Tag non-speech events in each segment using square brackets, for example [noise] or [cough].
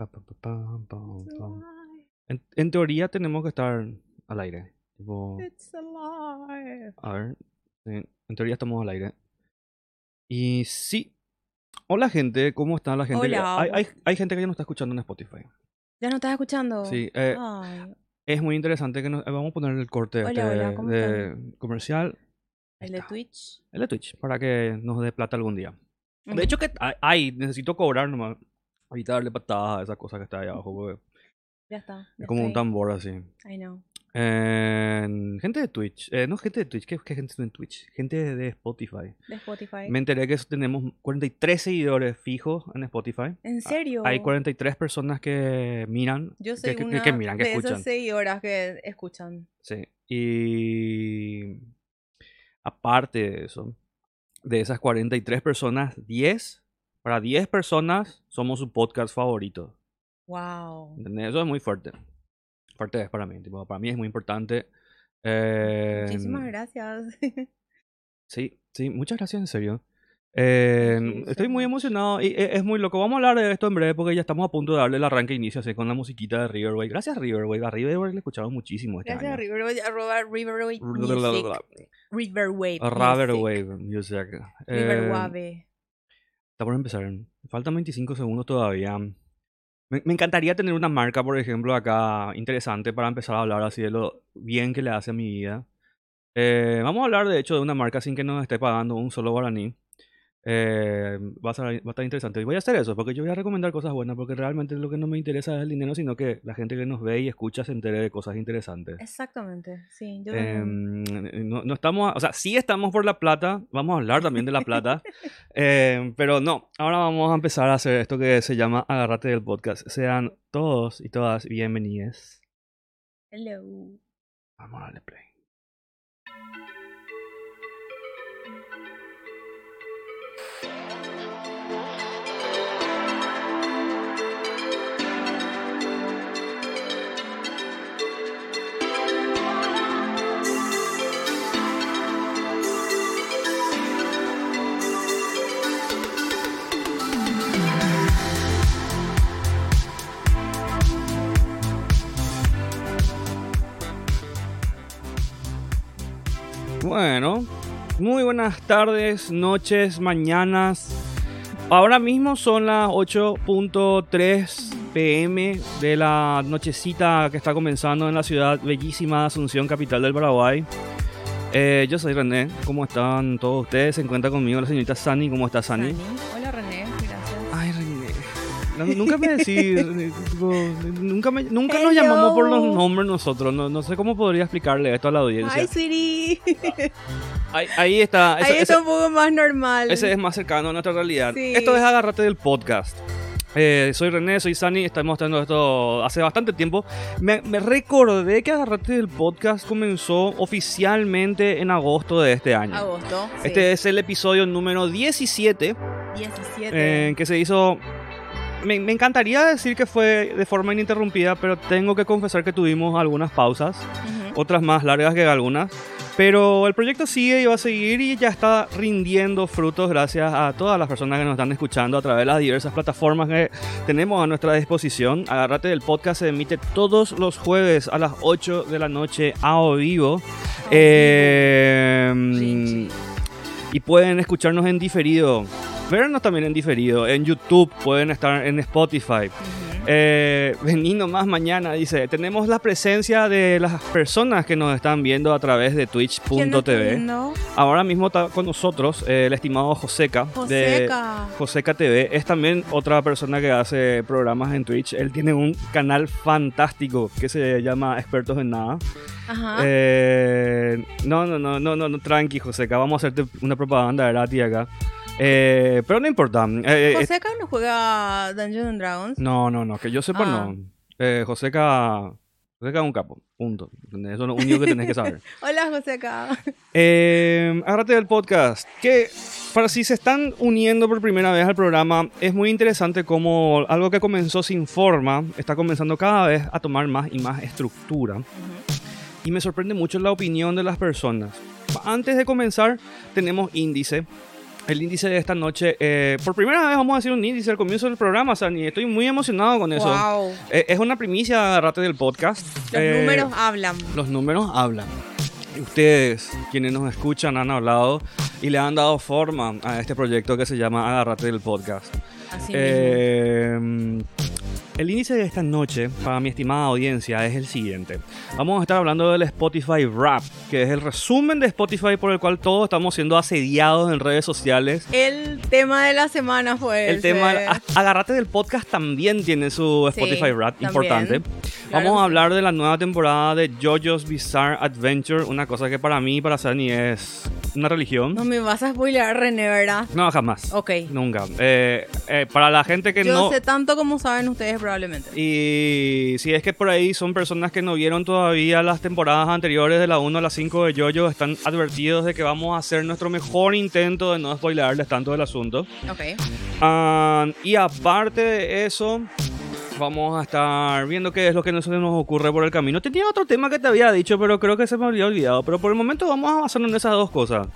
Pa, pa, pa. En, en teoría tenemos que estar al aire. Tipo, It's alive. a ver, en teoría estamos al aire. Y sí. Hola gente, ¿cómo está la gente? Hola. Hay, hay, hay gente que ya no está escuchando en Spotify. ¿Ya no estás escuchando? Sí, eh, Ay, es muy interesante que nos, eh, vamos a poner el corte Hola, este hola, ¿cómo de comercial. El de. Twitch. El de Twitch, para que nos dé plata algún día. De hecho que hay, hay, necesito cobrar nomás. Ahorita darle patadas a esa cosa que está ahí abajo, porque Ya está. es como un tambor así. I know. Eh, gente de Twitch, eh, no gente de Twitch, ¿qué, qué gente en Twitch? Gente de Spotify. De Spotify. Me enteré que tenemos 43 seguidores fijos en Spotify. ¿En serio? Hay 43 personas que miran, Yo soy que, que- una que miran, que de escuchan. esas seguidoras que escuchan. Sí. Y aparte de eso, de esas 43 personas, 10, para 10 personas somos su podcast favorito. Wow. ¿Entendés? Eso es muy fuerte. Fuerte es para mí. tipo, para mí es muy importante. Eh, Muchísimas gracias. [laughs] Sí, sí, muchas gracias, en serio. Eh, estoy muy emocionado y e- es muy loco. Vamos a hablar de esto en breve porque ya estamos a punto de darle el arranque e inicio así con la musiquita de Riverway. Gracias Riverway. A Riverway le escuchamos muchísimo este Gracias a año. Riverwave, arroba Riverwave Music. Riverwave. Riverwave Music. Eh, Riverwave. Está por empezar. Faltan 25 segundos todavía. Me, encantaría tener una marca, por ejemplo, acá interesante para empezar a hablar así de lo bien que le hace a mi vida. Eh, vamos a hablar, de hecho, de una marca sin que nos esté pagando un solo guaraní. Eh, va, a ser- va a estar interesante. Y voy a hacer eso, porque yo voy a recomendar cosas buenas, porque realmente lo que no me interesa es el dinero, sino que la gente que nos ve y escucha se entere de cosas interesantes. Exactamente. Sí, yo. Em, no, no estamos, o sea, sí estamos por la plata, vamos a hablar también de la plata, [laughs] em, pero no, ahora vamos a empezar a hacer esto que se llama Agárrate del podcast. Sean todos y todas bienvenidos. Hello. Vamos a darle play. Bueno, muy buenas tardes, noches, mañanas. Ahora mismo son las 8.3 pm de la nochecita que está comenzando en la ciudad bellísima de Asunción, capital del Paraguay. Eh, yo soy René, ¿cómo están todos ustedes? Se encuentra conmigo la señorita Sani, ¿cómo está Sani? Sani. No, nunca me decís, [laughs] tipo, nunca, me- nunca nos llamamos por los nombres nosotros. No, no sé cómo podría explicarle esto a la audiencia. Hi, sweetie. [laughs] Ahí, ahí está. eso- Ahí ese- está un poco más normal. Ese es más cercano a nuestra realidad. Sí. Esto es Agárrate del podcast. Eh, soy René, soy Sani, estamos haciendo esto hace bastante tiempo. Me, me recordé que Agárrate del podcast comenzó oficialmente en agosto de este año. Agosto. sí. Este es el episodio número 17 17. eh, que se hizo... Me, me encantaría decir que fue de forma ininterrumpida, pero tengo que confesar que tuvimos algunas pausas otras más largas que algunas. Pero el proyecto sigue y va a seguir y ya está rindiendo frutos gracias a todas las personas que nos están escuchando a través de las diversas plataformas que tenemos a nuestra disposición. Agárrate del podcast se emite todos los jueves a las 8 de la noche a o vivo. Eh, Sí, sí. y pueden escucharnos en diferido. Vernos también en diferido. En YouTube, pueden estar en Spotify. Eh, vení nomás mañana, dice. Tenemos la presencia de las personas que nos están viendo a través de ¿Quién está twitch.tv. Ahora mismo está con nosotros eh, el estimado Joseca. De Joseca. Joseca TV. Es también otra persona que hace programas en Twitch. Él tiene un canal fantástico que se llama Expertos en Nada. Ajá. Eh, no, no, no, no, no, no, tranqui, Joseca. Vamos a hacerte una propaganda gratis acá. Eh, pero no importa. Eh, eh, Joseca no juega Dungeons and Dragons. no, no, no, que yo sepa Ah. no. Eh, Joseca, Joseca es un capo, punto. ¿entendés? Eso es lo único que tenés que saber. [laughs] Hola, Joseca. Eh, agárrate del podcast. Que para si se están uniendo por primera vez al programa, es muy interesante cómo algo que comenzó sin forma está comenzando cada vez a tomar más y más estructura. Y me sorprende mucho la opinión de las personas. Antes de comenzar, tenemos índice. El índice de esta noche. eh, por primera vez vamos a hacer un índice al comienzo del programa, Sani. Estoy muy emocionado con eso. Wow. Eh, es una primicia, agarrate del podcast. Los Eh, números hablan. Los números hablan. Ustedes, quienes nos escuchan, han hablado y le han dado forma a este proyecto que se llama Agarrate del podcast. Así mismo. El índice de esta noche, para mi estimada audiencia, es el siguiente. Vamos a estar hablando del Spotify Rap, que es el resumen de Spotify por el cual todos estamos siendo asediados en redes sociales. El tema de la semana fue El ese. tema, Agarrate del podcast también tiene su Sí, Spotify Rap, también. importante. Claro Vamos a hablar de la nueva temporada de JoJo's Bizarre Adventure, una cosa que para mí, para Sani, es una religión. No me vas a spoilear, René, ¿verdad? No, jamás. Ok. Nunca. Eh, eh, para la gente que Yo no... sé tanto como saben ustedes probablemente. Y si es que por ahí son personas que no vieron todavía las temporadas anteriores de la 1 a la 5 de JoJo, están advertidos de que vamos a hacer nuestro mejor intento de no spoilarles tanto del asunto. Ok. Ah, y aparte de eso, vamos a estar viendo qué es lo que nos, nos ocurre por el camino. Tenía otro tema que te había dicho, pero creo que se me había olvidado. Pero por el momento vamos a basarnos en esas dos cosas.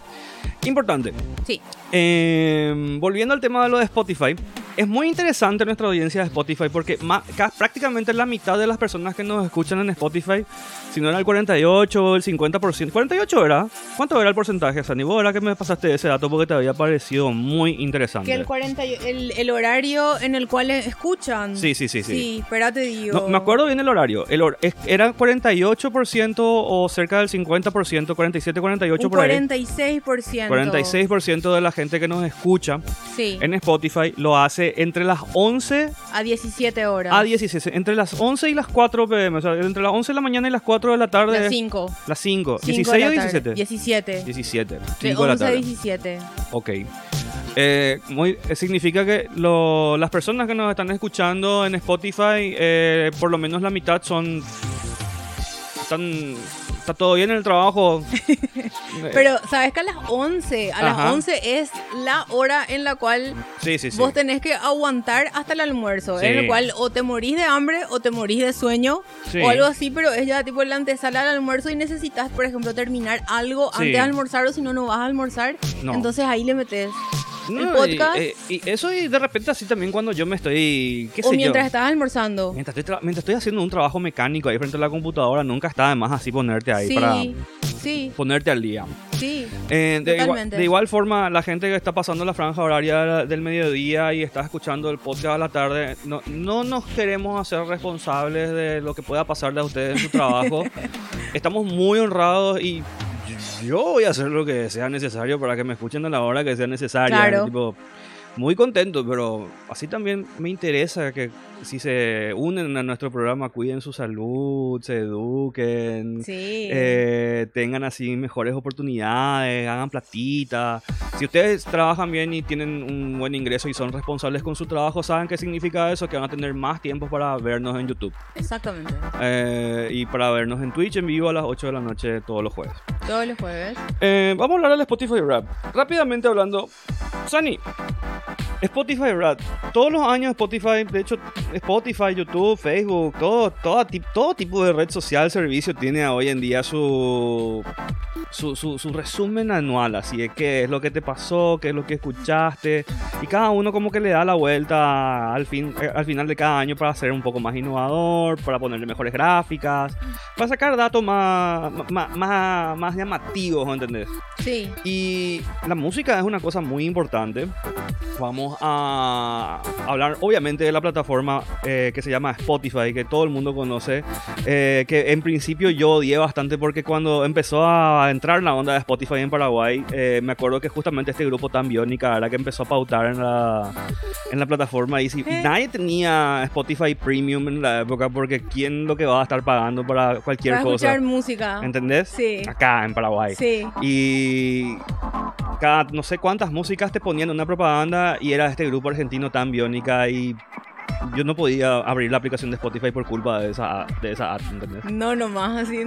Importante. Sí. Eh, volviendo al tema de lo de Spotify, es muy interesante nuestra audiencia de Spotify porque ca- prácticamente la mitad de las personas que nos escuchan en Spotify, si no era el 48 o el 50%, 48 era, ¿cuánto era el porcentaje, Sani? Vos era que me pasaste ese dato porque te había parecido muy interesante. Que el, 40, y- el, el horario en el cual escuchan. Sí, sí, sí, sí. Sí, espérate, digo. No, me acuerdo bien el horario. El era 48% o cerca del 50%, 47, 48 Un por ahí. 46%. 46% de la gente que nos escucha Sí. en Spotify lo hace entre las 11 A 17 horas. a 16, entre las 11 y las 4 pm, o sea, entre las 11 de la mañana y las 4 de la tarde. Las 5. Las 5. 5 ¿16 o 17? 17. 17. De 5 de la 11 a tarde. 17. Ok. Eh, muy, eh, significa que lo- las personas que nos están escuchando en Spotify, eh, por lo menos la mitad son... Están, está todo bien en el trabajo. [laughs] Pero, ¿sabes que a las 11? A las Ajá. 11 es la hora en la cual sí, sí, sí. vos tenés que aguantar hasta el almuerzo. En el cual o te morís de hambre o te morís de sueño o algo así, pero es ya tipo la antesala al almuerzo y necesitas, por ejemplo, terminar algo antes de almorzar o si no, no vas a almorzar. No. Entonces ahí le metes. No, el y- podcast. eh, Y, eso y de repente así también cuando yo me estoy... ¿Qué O sé mientras yo? estás almorzando. Mientras estoy, tra- mientras estoy haciendo un trabajo mecánico ahí frente a la computadora, nunca está de más así ponerte ahí Sí, para sí, ponerte al día. sí. Eh, de, igual, de igual forma, la gente que está pasando la franja horaria del mediodía y está escuchando el podcast a la tarde, no, no nos queremos hacer responsables de lo que pueda pasarle a ustedes en su trabajo. [laughs] Estamos muy honrados y yo voy a hacer lo que sea necesario para que me escuchen a la hora que sea necesaria. Claro. Tipo, muy contento, pero así también me interesa que si se unen a nuestro programa, cuiden su salud, se eduquen, Sí. eh, tengan así mejores oportunidades, hagan platita. Si ustedes trabajan bien y tienen un buen ingreso y son responsables con su trabajo, saben qué significa eso, que van a tener más tiempo para vernos en YouTube Exactamente. eh, y para vernos en Twitch en vivo a las 8 de la noche todos los jueves. Todos los jueves. Eh, vamos a hablar del Spotify Rap. Rápidamente hablando, Sunny, Spotify Rap. Todos los años Spotify, de hecho, Spotify, YouTube, Facebook, todo, todo, todo tipo de red social, servicio tiene hoy en día su, su, su, su resumen anual. Así de qué es lo que te pasó, qué es lo que escuchaste. Y cada uno como que le da la vuelta al, fin, eh, al final de cada año para ser un poco más innovador, para ponerle mejores gráficas, para sacar datos más, más, más, más llamativos, ¿entendés? Sí. Y la música es una cosa muy importante. Vamos a hablar obviamente de la plataforma eh, que se llama Spotify, que todo el mundo conoce, eh, que en principio yo odié bastante porque cuando empezó a entrar la onda de Spotify en Paraguay, eh, me acuerdo que justamente este grupo tan biónica era que empezó a pautar en la, en la plataforma y, si, y Eh. nadie tenía Spotify Premium en la época porque quién lo que va a estar pagando para cualquier Para cosa. escuchar música. ¿Entendés? Sí. Acá en Paraguay. Sí. Y cada no sé cuántas músicas te ponían en una propaganda y era este grupo argentino tan biónica y yo no podía abrir la aplicación de Spotify por culpa de esa, de esa app, ¿entendés? No, nomás así.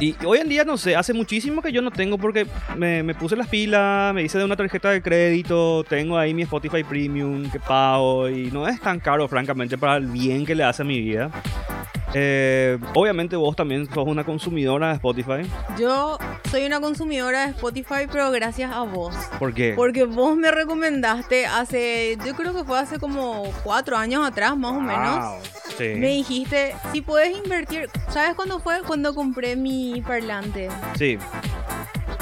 Y hoy en día no sé, hace muchísimo que yo no tengo porque me, me puse las pilas, me hice de una tarjeta de crédito, tengo ahí mi Spotify Premium que pago y no es tan caro francamente para el bien que le hace a mi vida. Eh, obviamente vos también sos una consumidora de Spotify. Yo soy una consumidora de Spotify, pero gracias a vos. ¿Por qué? Porque vos me recomendaste hace, yo creo que fue hace como cuatro años atrás, más o menos. Sí. Me dijiste, si puedes invertir, ¿sabes cuándo fue? Cuando compré mi parlante. Sí,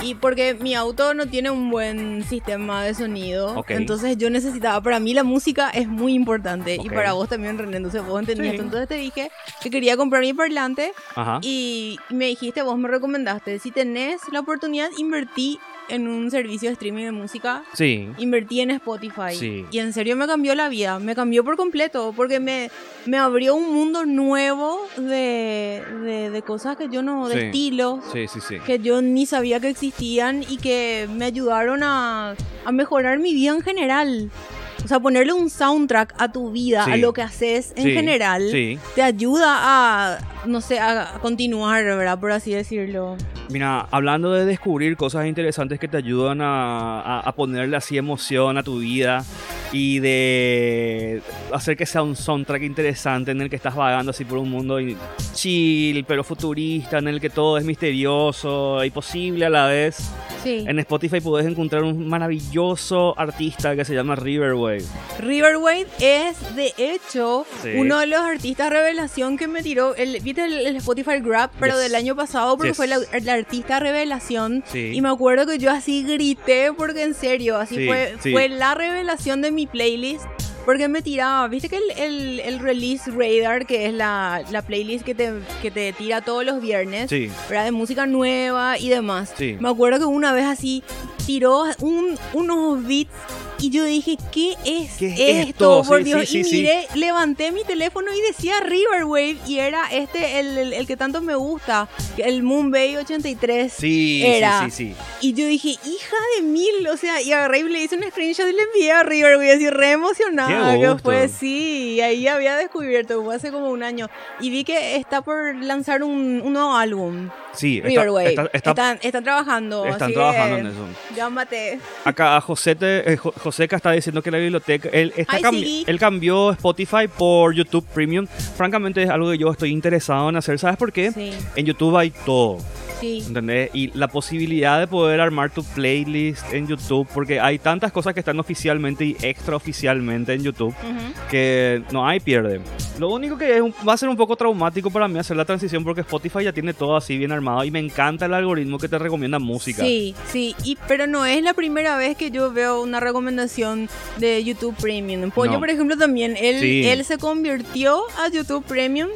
Y porque mi auto no tiene un buen sistema de sonido. Entonces yo necesitaba, para mí la música es muy importante. Y para vos también, René. Entonces vos entendías Sí. esto. Entonces te dije que quería comprar mi parlante. ajá. Y me dijiste, vos me recomendaste, si tenés la oportunidad, invertí en un servicio de streaming de música. Sí, Invertí en Spotify. Sí. Y en serio me cambió la vida. Me cambió por completo. Porque me, me abrió un mundo nuevo de, de, de cosas que yo no. de Sí. estilos sí, sí, sí. que yo ni sabía que existían y que me ayudaron a, a mejorar mi vida en general. O sea, ponerle un soundtrack a tu vida, Sí. a lo que haces en Sí, general, Sí. te ayuda a, no sé, a a continuar, ¿verdad? Por así decirlo. Mira, hablando de descubrir cosas interesantes que te ayudan a, a- a ponerle así emoción a tu vida y de hacer que sea un soundtrack interesante en el que estás vagando así por un mundo chill, pero futurista, en el que todo es misterioso y posible a la vez. Sí. En Spotify puedes encontrar un maravilloso artista que se llama Riverwave. Riverwave es, de hecho, Sí. uno de los artistas revelación que me tiró, el, ¿viste el, el Spotify Grab? Pero Yes. del año pasado, porque Yes. fue la, la artista revelación. Sí. Y me acuerdo que yo así grité, porque en serio, así Sí, fue, fue la revelación de mi playlist. Porque me tiraba, viste que el, el- el Release Radar, que es la, la playlist que te, que te tira todos los viernes, Sí. ¿verdad? De música nueva y demás. Sí. Me acuerdo que una vez así tiró un- unos beats y yo dije, ¿qué es ¿Qué es esto? Por Dios. sí, y sí, sí. miré, levanté mi teléfono y decía Riverwave y era este, el, el- el que tanto me gusta, el Moonbay 83. Sí, Era. sí, sí. Y yo dije, hija de mil, o sea, y agarré y le hice un screenshot y le envié a Riverwave así re emocionada. Qué Que gusto. fue, sí, y ahí había descubierto, fue hace como un año. Y vi que está por lanzar un, un nuevo álbum, Sí, está- Riverwave. está- está- están, están trabajando. están así trabajando en eso. Llámate. Acá José te- eh, Jo- Joseca está diciendo que la biblioteca, él, está Ay, cambi- sí. él cambió Spotify por YouTube Premium. Francamente es algo que yo estoy interesado en hacer. ¿Sabes por qué? Sí, En YouTube hay todo, sí. ¿entendés? Y la posibilidad de poder armar tu playlist en YouTube, porque hay tantas cosas que están oficialmente y extraoficialmente en YouTube, Ujú. que no hay pierde. Lo único que es va a ser un poco traumático para mí hacer la transición porque Spotify ya tiene todo así bien armado y me encanta el algoritmo que te recomienda música. Sí, sí, y, pero no es la primera vez que yo veo una recomendación de YouTube Premium. Pollo, No. por ejemplo, también, él, Sí. él se convirtió a YouTube Premium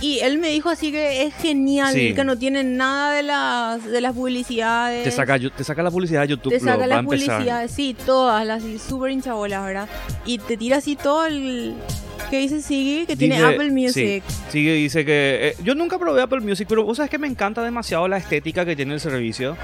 y él me dijo así que es genial, Sí. que no tiene nada de las, de las publicidades. Te saca, te saca la publicidad de YouTube. Te saca las publicidades, sí, todas, las súper hinchabolas, ¿verdad? Y te tira así todo el... que dice Siggy? Que tiene Dice- Apple Music. Sí, sí, dice que. eh, yo nunca probé Apple Music, pero vos sabes que me encanta demasiado la estética que tiene el servicio.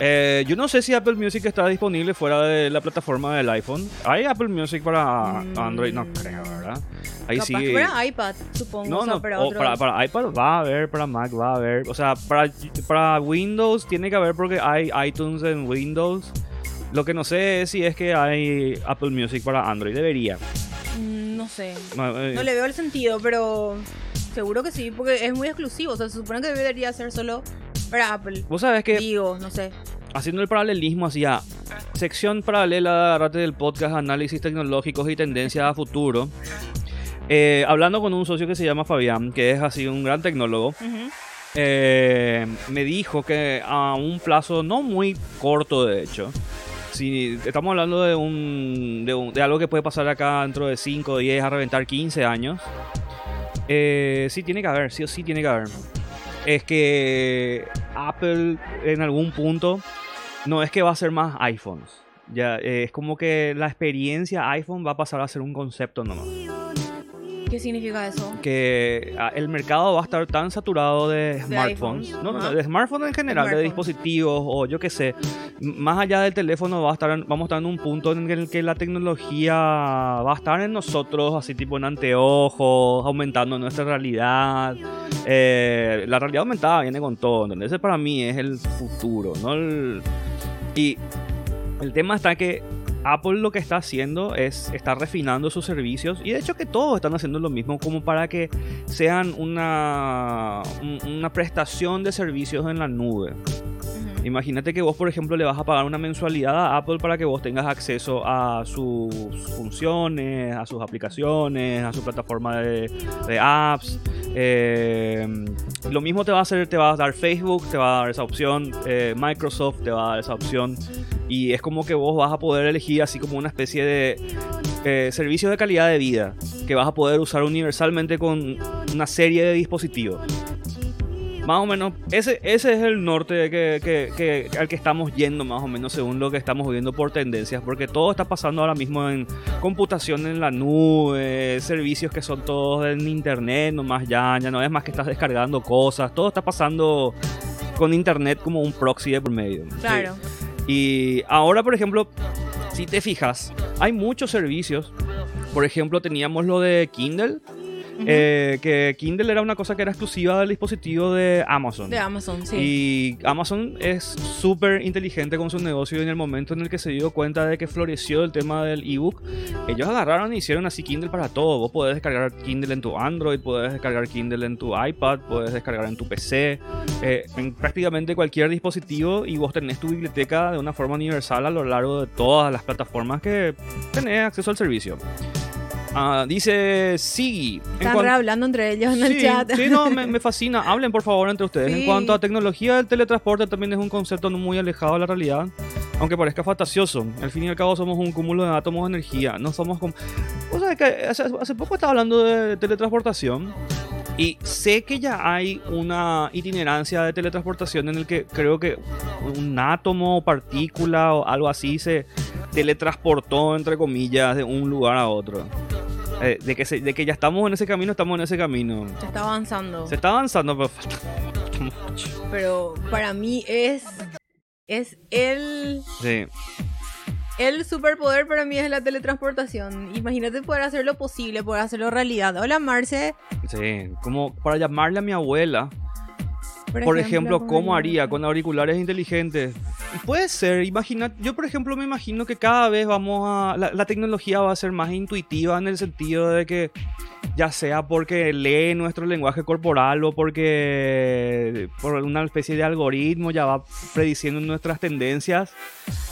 Eh, yo no sé si Apple Music está disponible fuera de la plataforma del iPhone. ¿Hay Apple Music para Mm. Android? No creo, ¿verdad? Ahí Capaz sí. que para iPad, supongo. No, o sea, no, para o otro- para, para iPad va a haber, para Mac va a haber. O sea, para, para Windows tiene que haber porque hay iTunes en Windows. Lo que no sé es si es que hay Apple Music para Android. Debería. Mm, No sé. No, eh, No le veo el sentido, pero seguro que sí, porque es muy exclusivo. O sea, se supone que debería ser solo para Apple. Vos sabés que Digo, no sé. haciendo el paralelismo hacia sección paralela de del podcast Análisis Tecnológicos y Tendencias a Futuro. Eh, hablando con un socio que se llama Fabián, que es así un gran tecnólogo, Ujú. eh, me dijo que a un plazo no muy corto, de hecho, si estamos hablando de, un, de, un- de algo que puede pasar acá dentro de 5, 10, a reventar 15 años, eh, sí tiene que haber, sí o sí tiene que haber. Es que Apple en algún punto no es que va a ser más iPhones. Ya, es como que la experiencia iPhone va a pasar a ser un concepto nomás ¿Qué significa eso? que ah, el mercado va a estar tan saturado de smartphones, iPhones, no, no, de smartphones en general, de dispositivos o yo qué sé, más allá del teléfono va a estar, vamos a estar en un punto en el que la tecnología va a estar en nosotros, así tipo en anteojos, aumentando nuestra realidad. Eh, la realidad aumentada viene con todo, ¿entendés? Ese para mí es el futuro, ¿no? El- y el tema está que Apple lo que está haciendo es está refinando sus servicios y de hecho que todos están haciendo lo mismo como para que sean una, una prestación de servicios en la nube. Imagínate que vos, por ejemplo, le vas a pagar una mensualidad a Apple para que vos tengas acceso a sus funciones, a sus aplicaciones, a su plataforma de, apps. Eh, lo mismo te va a hacer, te va a dar Facebook, te va a dar esa opción, eh, Microsoft te va a dar esa opción. Y es como que vos vas a poder elegir así como una especie de eh, servicios de calidad de vida que vas a poder usar universalmente con una serie de dispositivos. Más o menos, ese, ese es el norte que, al que estamos yendo, más o menos, según lo que estamos viendo por tendencias, porque todo está pasando ahora mismo en computación en la nube, servicios que son todos en internet, nomás ya, ya no es más que estás descargando cosas, todo está pasando con internet como un proxy de por medio. Claro. Y ahora, por ejemplo, si te fijas, hay muchos servicios. Por ejemplo, teníamos lo de Kindle, eh, que Kindle era una cosa que era exclusiva del dispositivo de Amazon. De Amazon, sí. Y Amazon es súper inteligente con su negocio y en el momento en el que se dio cuenta de que floreció el tema del ebook, ellos agarraron y hicieron así Kindle para todo. Vos podés descargar Kindle en tu Android, podés descargar Kindle en tu iPad, podés descargar en tu PC, eh, en prácticamente cualquier dispositivo y vos tenés tu biblioteca de una forma universal a lo largo de todas las plataformas que tenés acceso al servicio. Ah, dice Sigi. Están hablando entre ellos en el chat. Sí, no, me, [laughs] fascina. Hablen por favor entre ustedes. En cuanto a tecnología, el teletransporte también es un concepto muy alejado de la realidad. Aunque parezca fantasioso. Al fin y al cabo somos un cúmulo de átomos de energía. No somos como... O sea, que hace, poco estaba hablando de teletransportación. Y sé que ya hay una itinerancia de teletransportación en el que creo que un átomo, partícula o algo así se teletransportó, entre comillas, de un lugar a otro. Eh, de, que de que ya estamos en ese camino, estamos en ese camino. Se está avanzando. Se está avanzando, pero falta mucho. Pero para mí es. Es el. Sí. El superpoder para mí es la teletransportación. Imagínate poder hacer lo posible, poder hacerlo realidad. Hola, Marce. Sí, como para llamarle a mi abuela. Por, ejemplo, ¿cómo haría con auriculares inteligentes? Puede ser, imagina, yo por ejemplo me imagino que cada vez vamos a, la, tecnología va a ser más intuitiva en el sentido de que ya sea porque lee nuestro lenguaje corporal o porque por una especie de algoritmo ya va prediciendo nuestras tendencias.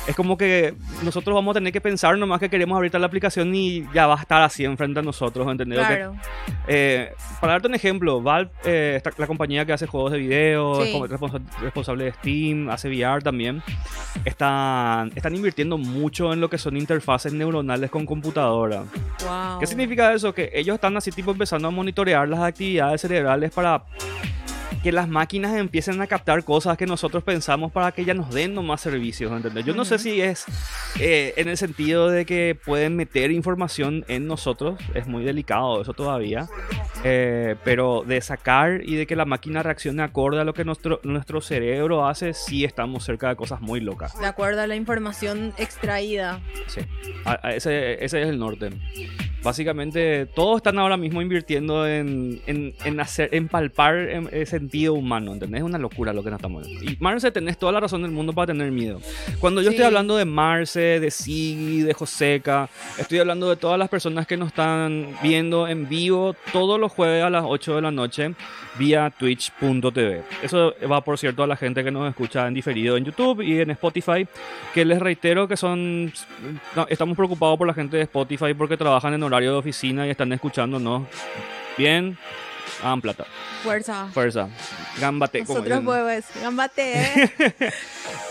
Es como que nosotros vamos a tener que pensar nomás que queremos abrir la aplicación y ya va a estar así enfrente a nosotros, ¿entendés? Claro. Eh, para darte un ejemplo, Valve, eh, la compañía que hace juegos de video, es responsable de Steam, hace VR también están, están invirtiendo mucho en lo que son interfaces neuronales con computadora. ¿Qué significa eso? Que ellos están así tipo empezando a monitorear las actividades cerebrales para que las máquinas empiecen a captar cosas que nosotros pensamos para que ya nos den más servicios, ¿entendés? Yo no sé si es eh, en el sentido de que pueden meter información en nosotros, es muy delicado eso todavía, eh, pero de sacar y de que la máquina reaccione acorde a lo que nuestro, nuestro cerebro hace, sí estamos cerca de cosas muy locas. De acuerdo a la información extraída. Sí, ese, ese es el norte. Básicamente, todos están ahora mismo invirtiendo en, en, hacer, en palpar el sentido humano, ¿entendés? Es una locura lo que nos estamos Y Marce, tenés toda la razón del mundo para tener miedo. Cuando yo estoy hablando de Marce, de Sigi, de Joseca, estoy hablando de todas las personas que nos están viendo en vivo todos los jueves a las 8 de la noche vía twitch.tv. Eso va, por cierto, a la gente que nos escucha en diferido en YouTube y en Spotify, que les reitero que son... estamos preocupados por la gente de Spotify porque trabajan en horario de oficina y están escuchándonos bien. Hagan plata. Fuerza. Fuerza. Gambate. Nosotros pues, gambate. ¿eh? [laughs]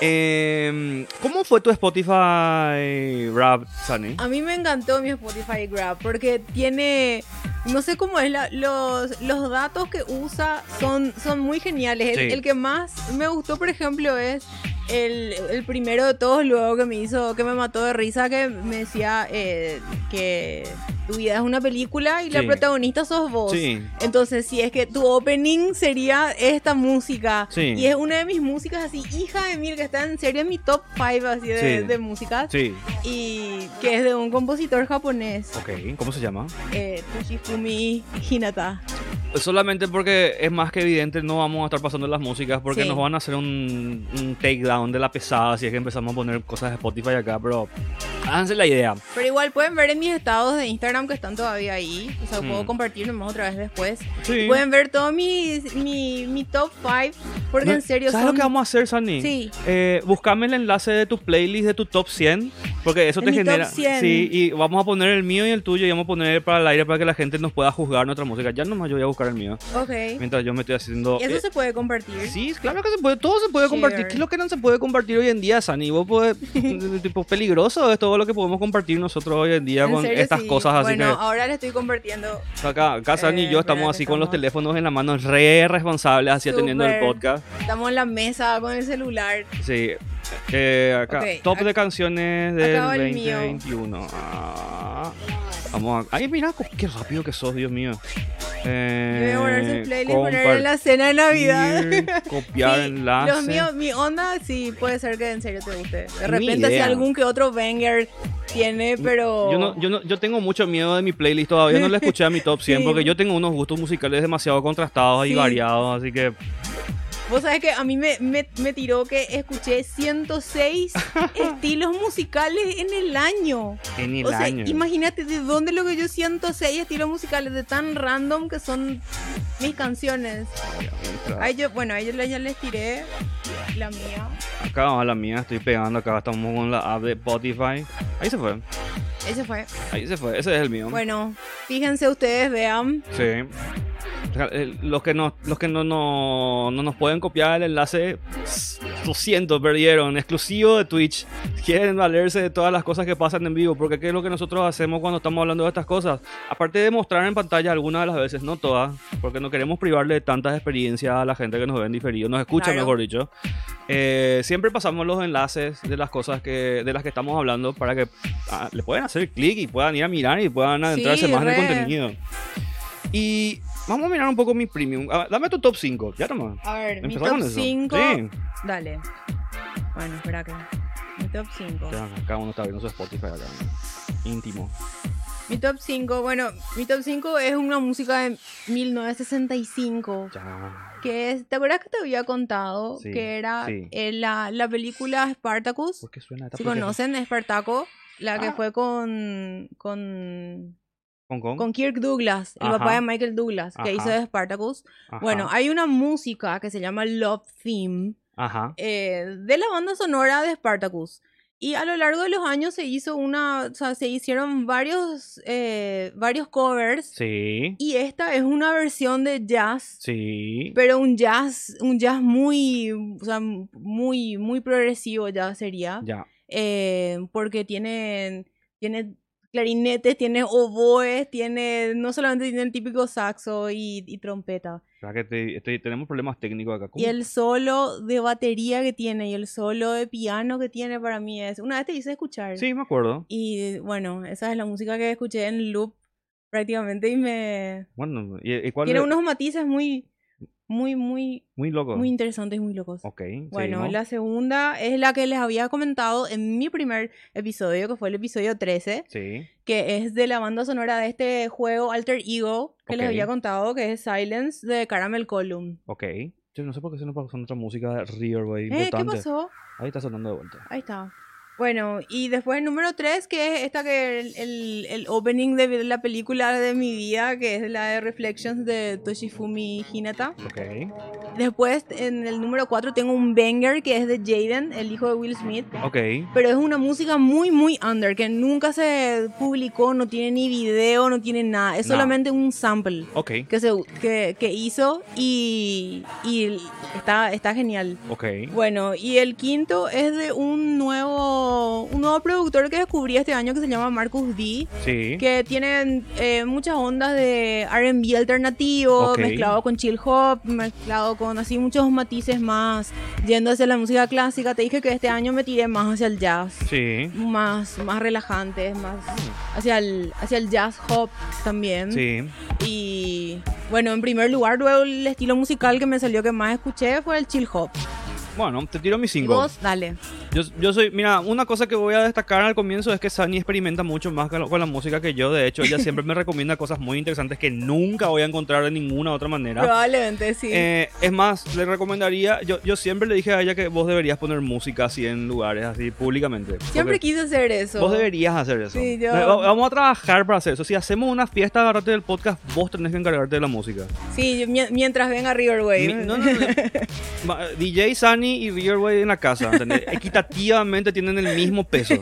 Em, ¿Cómo fue tu Spotify Rap, Sunny? A mí me encantó mi Spotify Grab porque tiene no sé cómo es, los, los datos que usa son, son muy geniales. El, que más me gustó, por ejemplo, es el, el, primero de todos, luego que me hizo, que me mató de risa, que me decía eh, que tu vida es una película y la protagonista sos vos. Entonces, si es que tu opening sería esta música, y es una de mis músicas así, hija de mil, que está en serio en mi top 5 así de, de músicas, y que es de un compositor japonés. Ok, ¿cómo se llama? Eh, Toshifumi Hinata. Solamente porque es más que evidente, no vamos a estar pasando las músicas porque nos van a hacer un, un takedown de la pesada si es que empezamos a poner cosas de Spotify acá, pero Háganse la idea. Pero igual pueden ver en mis estados de Instagram que están todavía ahí. O sea, puedo mm. compartir nomás otra vez después. Sí. Pueden ver todo mi, mi, mi top 5. Porque en serio ¿Sabes lo que vamos a hacer, Sani? Sí. Eh, buscame el enlace de tu playlist de tu top 100. Porque eso te genera. Sí, y vamos a poner el mío y el tuyo y vamos a poner para el aire para que la gente nos pueda juzgar nuestra música. Ya nomás yo voy a buscar el mío. Ok. Mientras yo me estoy haciendo. ¿Y eso se puede compartir? Sí, claro que se puede. Todo se puede compartir. ¿Qué es lo que no se puede compartir hoy en día, Sani? Vos podés. [laughs] tipo peligroso es todo lo que podemos compartir nosotros hoy en día con estas cosas así bueno, ahora le estoy compartiendo. Acá, acá y yo eh, estamos así con los teléfonos en la mano, re responsables, así atendiendo el podcast. Estamos en la mesa con el celular. Sí. Eh, acá, top de canciones del 2021. Ah, vamos a. Ay, mira, qué rápido que sos, Dios mío. Eh, voy a poner su playlist poner en la cena de Navidad. Copiar sí, enlace. Los míos, mi onda, sí, puede ser que en serio te guste. De repente, si algún que otro banger tiene, pero. Yo, no, yo, no, yo tengo mucho miedo de mi playlist todavía. No le [laughs] escuché a mi top 100 porque yo tengo unos gustos musicales demasiado contrastados y variados, así que. Vos sabés que a mí me, me, tiró que escuché 106 [laughs] estilos musicales en el año. En el o sea, Imagínate de dónde lo que yo 106 estilos musicales de tan random que son mis canciones. Ay, yo, bueno, a ellos ya les tiré la mía. Acá va la mía, estoy pegando acá, estamos con la app de Spotify. Ahí se fue. Ahí se fue. Ahí se fue, ese es el mío. Bueno, fíjense ustedes, vean. Sí. Los que no, los que no, no, no nos pueden copiar el enlace, lo siento, perdieron. Exclusivo de Twitch. Quieren valerse de todas las cosas que pasan en vivo. Porque ¿qué es lo que nosotros hacemos cuando estamos hablando de estas cosas? Aparte de mostrar en pantalla algunas de las veces, no todas, porque no queremos privarle de tantas experiencias a la gente que nos ven diferido, nos escucha, mejor dicho. Eh, siempre pasamos los enlaces de las cosas que, de las que estamos hablando para que ah, le puedan hacer clic y puedan ir a mirar y puedan adentrarse más en el contenido. Y Vamos a mirar un poco mi premium. dame tu top 5. Ya nomás. A ver, mi top 5. Sí. Dale. Bueno, espera que. Mi top 5. cada uno está viendo su Spotify acá. Íntimo. Mi top 5, bueno, mi top 5 es una música de 1965. Ya. Que es, ¿te acuerdas que te había contado que era eh, la, la, película Spartacus? ¿Por qué suena? Si conocen Spartaco, la que ah. fue con, con ¿Con, Kirk Douglas, el papá de Michael Douglas, que hizo de Spartacus. Bueno, hay una música que se llama Love Theme eh, de la banda sonora de Spartacus. Y a lo largo de los años se hizo una, o sea, se hicieron varios, eh, varios covers. Sí. Y esta es una versión de jazz. Sí. Pero un jazz, un jazz muy, o sea, muy, muy progresivo ya sería. Ya. Eh, porque tiene, tiene clarinetes, tiene oboes, tiene, no solamente tiene el típico saxo y, trompeta. O que tenemos problemas técnicos acá. Y el solo de batería que tiene y el solo de piano que tiene para mí es... Una vez te hice escuchar. Sí, me acuerdo. Y bueno, esa es la música que escuché en loop prácticamente y me... Bueno, ¿y, cuál Tiene unos matices muy muy, muy, muy locos. Muy interesantes y muy locos. Ok. Bueno, la segunda es la que les había comentado en mi primer episodio, que fue el episodio 13. Sí. Que es de la banda sonora de este juego Alter Ego, que les había contado, que es Silence de Caramel Column. Ok. Yo no sé por qué se nos pasó otra música Riverway. Eh, ¿Qué pasó? Ahí está sonando de vuelta. Ahí está. Bueno, y después el número 3, que es esta que el, el, opening de la película de mi vida, que es la de Reflections de Toshifumi Hinata. Ok. Después, en el número 4, tengo un banger que es de Jaden, el hijo de Will Smith. Ok. Pero es una música muy, muy under, que nunca se publicó, no tiene ni video, no tiene nada. Es solamente un sample Ok. que, se, que, que hizo y, y está, está genial. Bueno, y el quinto es de un nuevo un nuevo productor que descubrí este año que se llama Marcus D. Sí. Que tiene eh, muchas ondas de RB alternativo, mezclado con chill hop, mezclado con así muchos matices más yendo hacia la música clásica. Te dije que este año me tiré más hacia el jazz. Sí. Más, más relajante, más hacia el, hacia el jazz hop también. Sí. Y bueno, en primer lugar, luego el estilo musical que me salió que más escuché fue el chill hop. Bueno, te tiro mi single. vos, dale. Yo, yo soy, mira, una cosa que voy a destacar al comienzo es que Sani experimenta mucho más con la música que yo. De hecho, ella [laughs] siempre me recomienda cosas muy interesantes que nunca voy a encontrar de ninguna otra manera. Probablemente, sí. Eh, es más, le recomendaría, yo, yo siempre le dije a ella que vos deberías poner música así en lugares así públicamente. Siempre quise hacer eso. Vos deberías hacer eso. Sí, yo... Vamos a trabajar para hacer eso. Si hacemos una fiesta, agarrate del podcast, vos tenés que encargarte de la música. Sí, mientras venga Riverway. no, no, no. [laughs] DJ Sunny y Riverway en la casa, [laughs] Equitativamente tienen el mismo peso.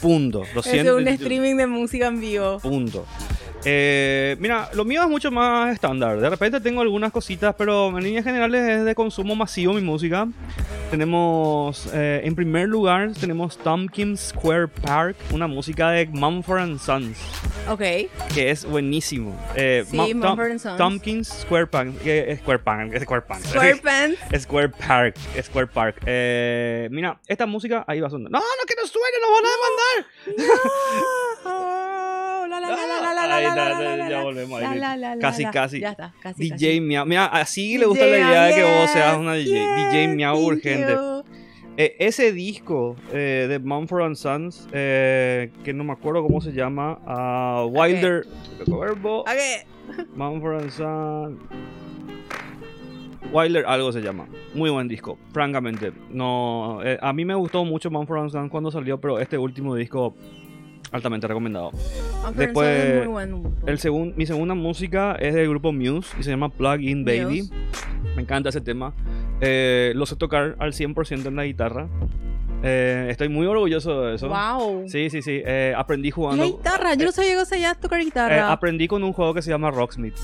Punto. Lo siento. Es un streaming de música en vivo. Punto. Eh, mira, lo mío es mucho más estándar. De repente tengo algunas cositas, pero en líneas generales es de consumo masivo mi música. Tenemos, eh, en primer lugar, tenemos Tompkins Square Park, una música de Mumford Sons. Ok. Que es buenísimo. Eh, sí, Mumford Sons. Tompkins Square Park. Square Park. Square [laughs] Park. Square Park. Square Park. Square Park. mira, esta música ahí va sonar. No, no, que no suene, nos van a demandar. Ya volvemos. Casi, casi. Ya está, casi. DJ Miau. Mira, así le gusta la idea de que vos seas una DJ. DJ Miau urgente. Eh, ese disco eh, de Mumford Sons, eh, que no me acuerdo cómo se llama, uh, Wilder. Okay. Mumford Sons. Wilder algo se llama. Muy buen disco, francamente. No, a mí me gustó mucho Mumford Sons cuando salió, pero este último disco altamente recomendado. Después, el segundo mi segunda música es del grupo Muse y se llama Plug In Baby. Me encanta ese tema. Eh, lo sé tocar al 100% en la guitarra. Eh, estoy muy orgulloso de eso. Wow. Sí, sí, sí. Eh, aprendí jugando. La guitarra, yo no sabía que sabías tocar guitarra. aprendí con un juego que se llama Rocksmith.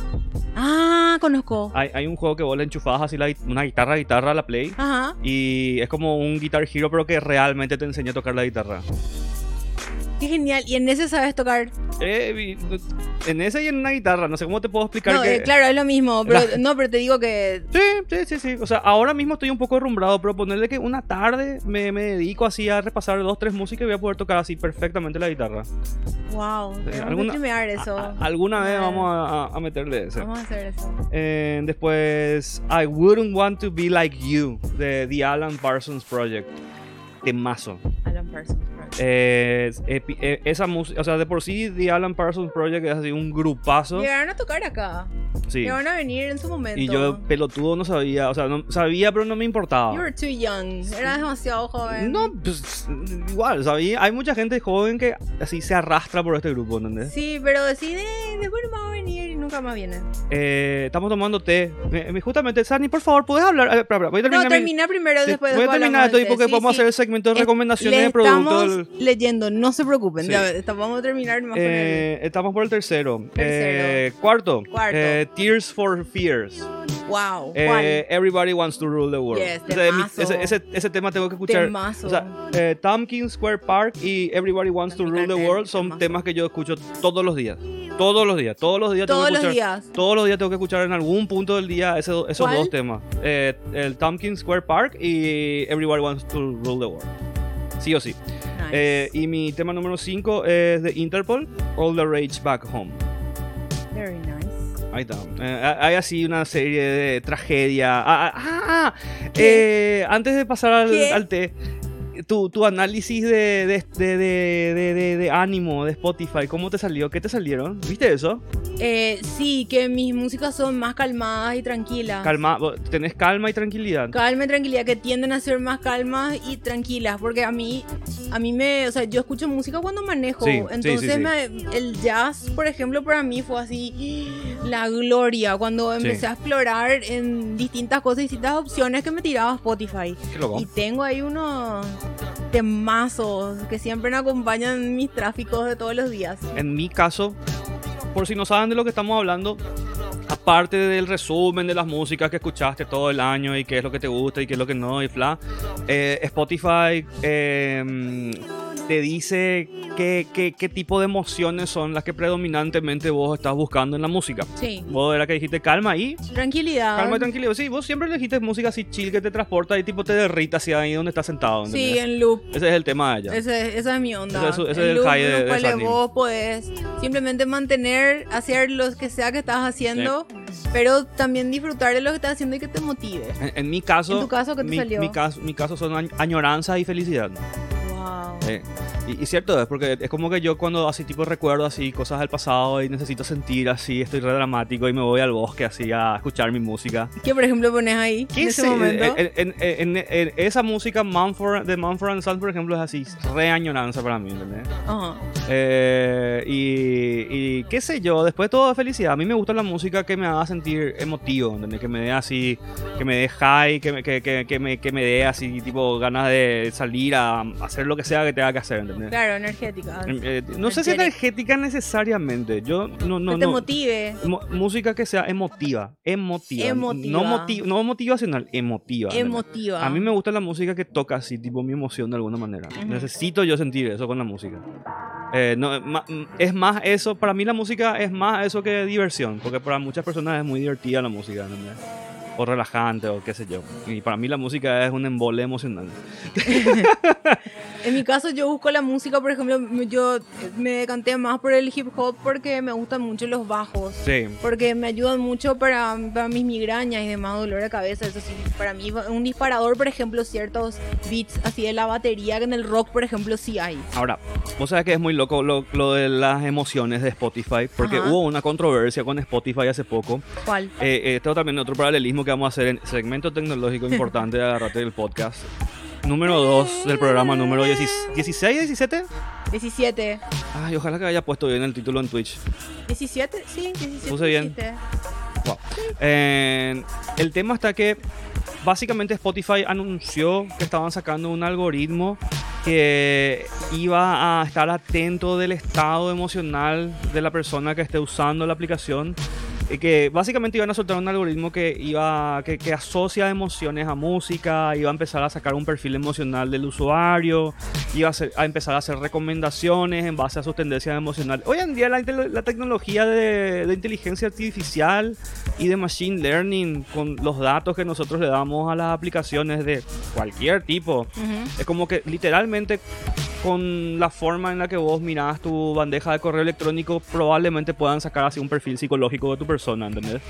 Ah, conozco. Hay, hay un juego que vos le enchufabas así la, una guitarra, guitarra a la Play. Ajá. Y es como un Guitar Hero, pero que realmente te enseña a tocar la guitarra. Qué genial. ¿Y en ese sabes tocar? Eh, en ese y en una guitarra. No sé cómo te puedo explicar. No, eh, claro, es lo mismo. [laughs] Pero, No, pero te digo que. Sí, sí, sí, sí. O sea, ahora mismo estoy un poco derrumbrado, pero ponerle que una tarde me, me dedico así a repasar dos, tres músicas y voy a poder tocar así perfectamente la guitarra. Wow. alguna, eso. alguna vez vamos a, a, meterle eso. Vamos a hacer eso. Eh, después, I Wouldn't Want to Be Like You, de The Alan Parsons Project. Temazo. Alan Parsons eh, eh, esa música, o sea, de por sí The Alan Parsons Project es así un grupazo. Llegaron a tocar acá. Sí. Llegaron a venir en su momento. Y yo pelotudo no sabía, o sea, no sabía pero no me importaba. You were too young, eras demasiado joven. No, pues igual, sabía, hay mucha gente joven que así se arrastra por este grupo, ¿entendés? Sí, pero decide, después no va a venir nunca más viene. Eh, estamos tomando té. justamente, Sani, por favor, ¿puedes hablar? Espera, voy a terminar no, termina primero, después Voy a terminar esto porque vamos a hacer el segmento de recomendaciones de productos leyendo, no se preocupen. Ya, vamos a terminar. Eh, estamos por el tercero. Eh, cuarto. Eh, Tears for Fears. Wow. Everybody Wants to Rule the World. ese, ese, tema tengo que escuchar. O sea, Tompkins Square Park y Everybody Wants to Rule the World son temas que yo escucho todos los días. Todos los días, todos los días. Todos los días. Todos los días tengo que escuchar en algún punto del día esos dos temas. el Tompkins Square Park y Everybody Wants to Rule the World. Sí o sí. Eh, y mi tema número 5 es de Interpol, All the Rage Back Home. Very nice. Ahí está. Eh, hay así una serie de tragedia. Ah, ah, ah, ah eh, antes de pasar al, al té, tu, tu análisis de, de, de, de, ánimo de Spotify, ¿cómo te salió? ¿Qué te salieron? ¿Viste eso? Eh, sí, que mis músicas son más calmadas y tranquilas. Calma, ¿Tenés calma y tranquilidad? Calma y tranquilidad, que tienden a ser más calmas y tranquilas, porque a mí, a mí me, o sea, yo escucho música cuando manejo, entonces el jazz, por ejemplo, para mí fue así la gloria, cuando empecé a explorar en distintas cosas, distintas opciones que me tiraba Spotify. Y tengo ahí unos temazos que siempre me acompañan mis tráficos de todos los días. En mi caso, por si no saben de lo que estamos hablando, aparte del resumen de las músicas que escuchaste todo el año y qué es lo que te gusta y qué es lo que no y bla, eh, Spotify eh, te dice qué, qué, qué, tipo de emociones son las que predominantemente vos estás buscando en la música. Sí. Vos era que dijiste calma y... Tranquilidad. Calma y tranquilidad. Sí, vos siempre elegiste música así chill que te transporta y tipo te derrita hacia ahí donde estás sentado. Sí, en loop. Ese es el tema de ella. Ese, esa es mi onda. Ese, es el high de, de vos podés simplemente mantener, hacer lo que sea que estás haciendo, pero también disfrutar de lo que estás haciendo y que te motive. En, mi caso... En tu caso, ¿qué te mi, salió? Mi caso, mi caso son añoranza y felicidad. Wow. Y, cierto es, porque es como que yo cuando así tipo recuerdo así cosas del pasado y necesito sentir así, estoy re dramático y me voy al bosque así a escuchar mi música. ¿Qué por ejemplo pones ahí ¿Qué en ese momento? En, en, en, esa música Mumford, de Mumford Sons, por ejemplo, es así, re añoranza para mí, ¿entendés? Eh, y, y, qué sé yo, después de todo felicidad, a mí me gusta la música que me haga sentir emotivo, ¿entendés? Que me dé así, que me dé high, que me, que, que, que me, que me dé así tipo ganas de salir a hacer lo que sea que tenga que hacer, ¿entendés? Claro, energética. Eh, no sé si energética necesariamente. Yo no, no, que te motive. música que sea emotiva. Emotiva. emotiva. No, no motivacional, emotiva. Emotiva. A mí me gusta la música que toca así, tipo mi emoción de alguna manera. Necesito yo sentir eso con la música. Eh, no, es más eso, para mí la música es más eso que diversión, porque para muchas personas es muy divertida la música. o relajante o qué sé yo. Y para mí la música es un embole emocional. [laughs] en mi caso yo busco la música, por ejemplo, yo me decanté más por el hip hop porque me gustan mucho los bajos. Sí. Porque me ayudan mucho para, para mis migrañas y demás dolor de cabeza. Eso sí, para mí un disparador, por ejemplo, ciertos beats así de la batería que en el rock, por ejemplo, sí hay. Ahora, vos sabés que es muy loco lo, lo de las emociones de Spotify, porque hubo una controversia con Spotify hace poco. ¿Cuál? Eh, esto también otro paralelismo que vamos a hacer en segmento tecnológico importante de Agarrate del podcast. Número 2 del programa número 16, 17. 17. Ay, ojalá que haya puesto bien el título en Twitch. 17, sí, 17. Puse bien. Wow. Eh, el tema está que básicamente Spotify anunció que estaban sacando un algoritmo que iba a estar atento del estado emocional de la persona que esté usando la aplicación que básicamente iban a soltar un algoritmo que iba que, que, asocia emociones a música, iba a empezar a sacar un perfil emocional del usuario, iba a, empezar a hacer recomendaciones en base a sus tendencias emocionales. Hoy en día la, la tecnología de, de, inteligencia artificial y de machine learning con los datos que nosotros le damos a las aplicaciones de cualquier tipo, es como que literalmente con la forma en la que vos mirás tu bandeja de correo electrónico, probablemente puedan sacar así un perfil psicológico de tu persona, ¿entendés?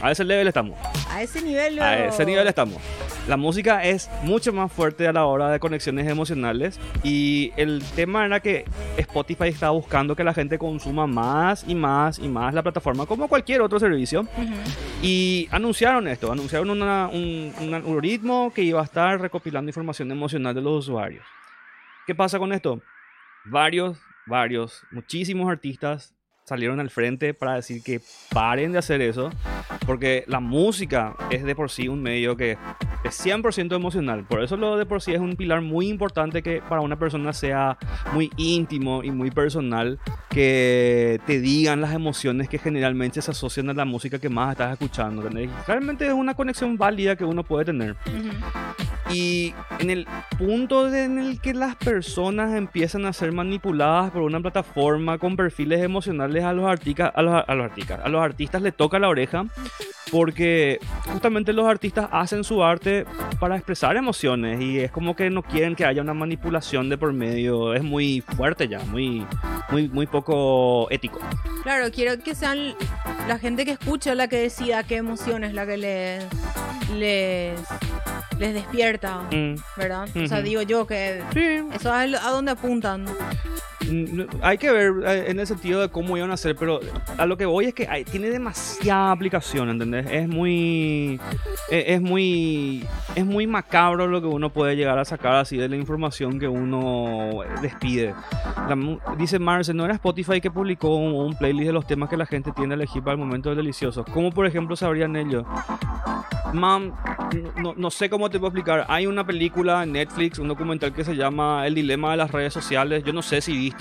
A ese nivel estamos. A ese nivel. A ese nivel estamos. La música es mucho más fuerte a la hora de conexiones emocionales y el tema era que Spotify está buscando que la gente consuma más y más y más la plataforma como cualquier otro servicio y anunciaron esto, anunciaron un, un algoritmo que iba a estar recopilando información emocional de los usuarios. ¿Qué pasa con esto? Varios, varios, muchísimos artistas salieron al frente para decir que paren de hacer eso, porque la música es de por sí un medio que es 100% emocional, por eso lo de por sí es un pilar muy importante que para una persona sea muy íntimo y muy personal, que te digan las emociones que generalmente se asocian a la música que más estás escuchando. Realmente es una conexión válida que uno puede tener. Y en el punto en el que las personas empiezan a ser manipuladas por una plataforma con perfiles emocionales a los artistas, a los, a los artistas, a los artistas le toca la oreja porque justamente los artistas hacen su arte para expresar emociones y es como que no quieren que haya una manipulación de por medio, es muy fuerte ya, muy muy muy poco ético. Claro, quiero que sean la gente que escucha la que decida qué emoción es la que les les les despierta, mm. ¿verdad? O sea, digo yo que eso es a donde apuntan. Hay que ver eh, en el sentido de cómo iban a hacer, pero a lo que voy es que tiene demasiada aplicación, ¿entendés? Es muy, e, es, muy, es muy macabro lo que uno puede llegar a sacar así de la información que uno despide. dice Marce, ¿no era Spotify que publicó un, playlist de los temas que la gente tiene a elegir para el momento delicioso? ¿Cómo, por ejemplo, sabrían ellos? Mam, no, no, sé cómo te puedo explicar. Hay una película en Netflix, un documental que se llama El dilema de las redes sociales. Yo no sé si viste.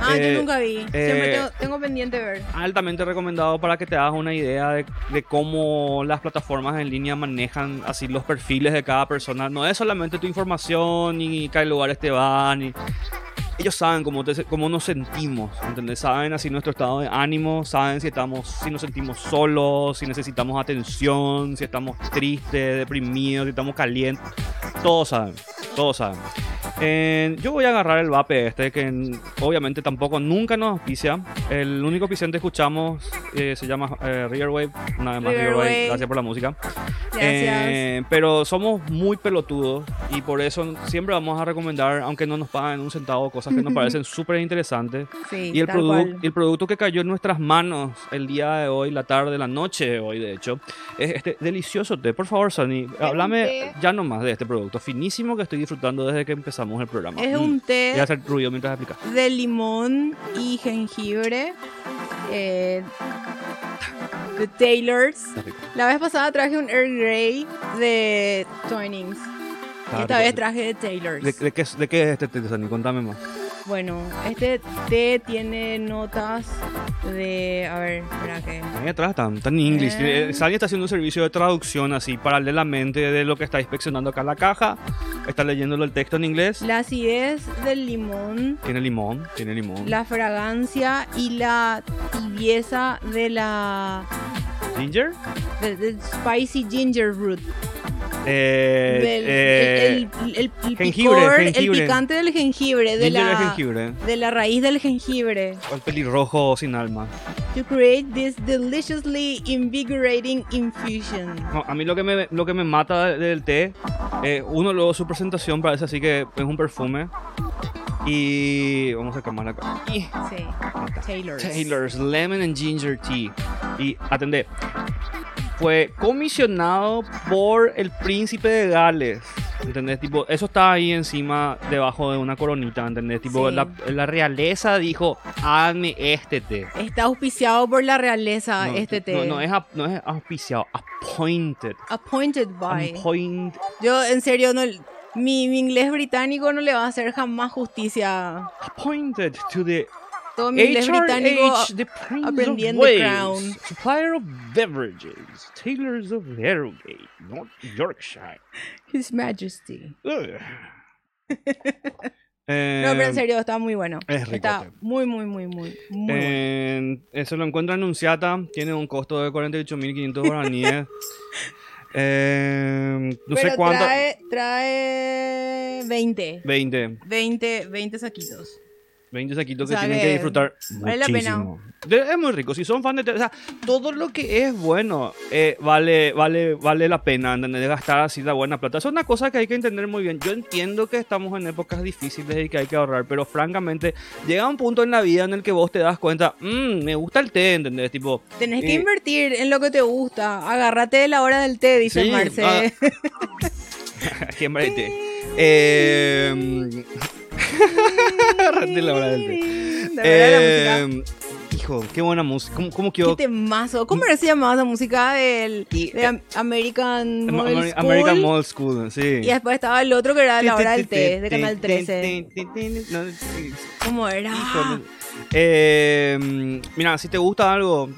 Ah, yo eh, nunca vi. Siempre eh, tengo, pendiente ver. Altamente recomendado para que te hagas una idea de, de, cómo las plataformas en línea manejan así los perfiles de cada persona. No es solamente tu información, ni qué lugares te van, ni ellos saben cómo, cómo nos sentimos, ¿entendés? Saben así nuestro estado de ánimo, saben si estamos, si nos sentimos solos, si necesitamos atención, si estamos tristes, deprimidos, si estamos calientes. Todos saben, todos saben. Yo voy a agarrar el vape este, que obviamente tampoco nunca nos auspicia. El único auspiciante que escuchamos eh, se llama eh, Riverwave. Una vez más, Riverwave. Gracias por la música. Gracias. Eh, pero somos muy pelotudos y por eso siempre vamos a recomendar, aunque no nos paguen un centavo, cosas que nos [laughs] parecen súper interesantes. y el, el producto que cayó en nuestras manos el día de hoy, la tarde, la noche de hoy, de hecho, es este delicioso té. Por favor, Sani, háblame ya nomás de este producto finísimo que estoy disfrutando desde que empezamos el programa. Es un té. Voy a hacer ruido mientras explicas. De limón y jengibre. Eh, de Taylors. La vez pasada traje un Earl Grey de Twinings. Esta vez traje de Taylors. ¿De, qué, de qué es este té, Sani? Contame más. Bueno, este té tiene notas de. A ver, espera que. Ahí atrás están, están en inglés. Eh. Sani está haciendo un servicio de traducción así paralelamente de lo que está inspeccionando acá en la caja. Está leyéndolo el texto en inglés. La acidez del limón. Tiene limón, tiene limón. La fragancia y la tibieza de la. ¿Ginger? De, spicy ginger root. Eh, el, el, jengibre, el picante del jengibre, de la, jengibre. de la raíz del jengibre. O el pelirrojo sin alma. To create this deliciously invigorating infusion. a mí lo que me, lo que me mata del té, eh, uno luego su presentación parece así que es un perfume. Y vamos a calmar acá. Sí, Taylor's. Taylor's Lemon and Ginger Tea. Y atendé fue comisionado por el príncipe de Gales. ¿Entendés? Tipo, eso está ahí encima, debajo de una coronita, ¿entendés? Tipo, la, realeza dijo, hazme este té. Está auspiciado por la realeza este té. No, no es, no es auspiciado, appointed. Appointed by. Yo, en serio, no, mi, mi, inglés británico no le va a hacer jamás justicia. Appointed to the todo mi inglés británico aprendiendo Crown. Supplier of beverages, Taylors of Harrogate, North Yorkshire. His Majesty. [laughs] No, pero en serio, está muy bueno. Es rico. Está muy, muy, muy, muy, muy bueno. Eso lo encuentran en Unciata. Tiene un costo de 48.500 guaraníes. eh, no sé cuánto. Trae, trae 20. 20. 20, 20 saquitos. 20 saquitos que tienen que, disfrutar vale muchísimo. La pena. Es muy rico. Si son fan de... O sea, todo lo que es bueno eh, vale, vale, vale la pena de gastar así la buena plata. Es una cosa que hay que entender muy bien. Yo entiendo que estamos en épocas difíciles y que hay que ahorrar, pero francamente llega un punto en la vida en el que vos te das cuenta, mmm, me gusta el té, ¿entendés? Tipo... Tenés que invertir en lo que te gusta. Agárrate de la hora del té, dice sí, Marce. Ah. [laughs] [laughs] ¿Quién té? Eh la hora del eh, hijo, qué buena música. ¿Cómo, cómo quedó? Qué temazo. ¿Cómo se llamaba esa música del de American Model School? American Model School, sí. Y después estaba el otro que era la hora del té, de Canal 13. ¿Cómo era? Eh, mira, si te gusta algo,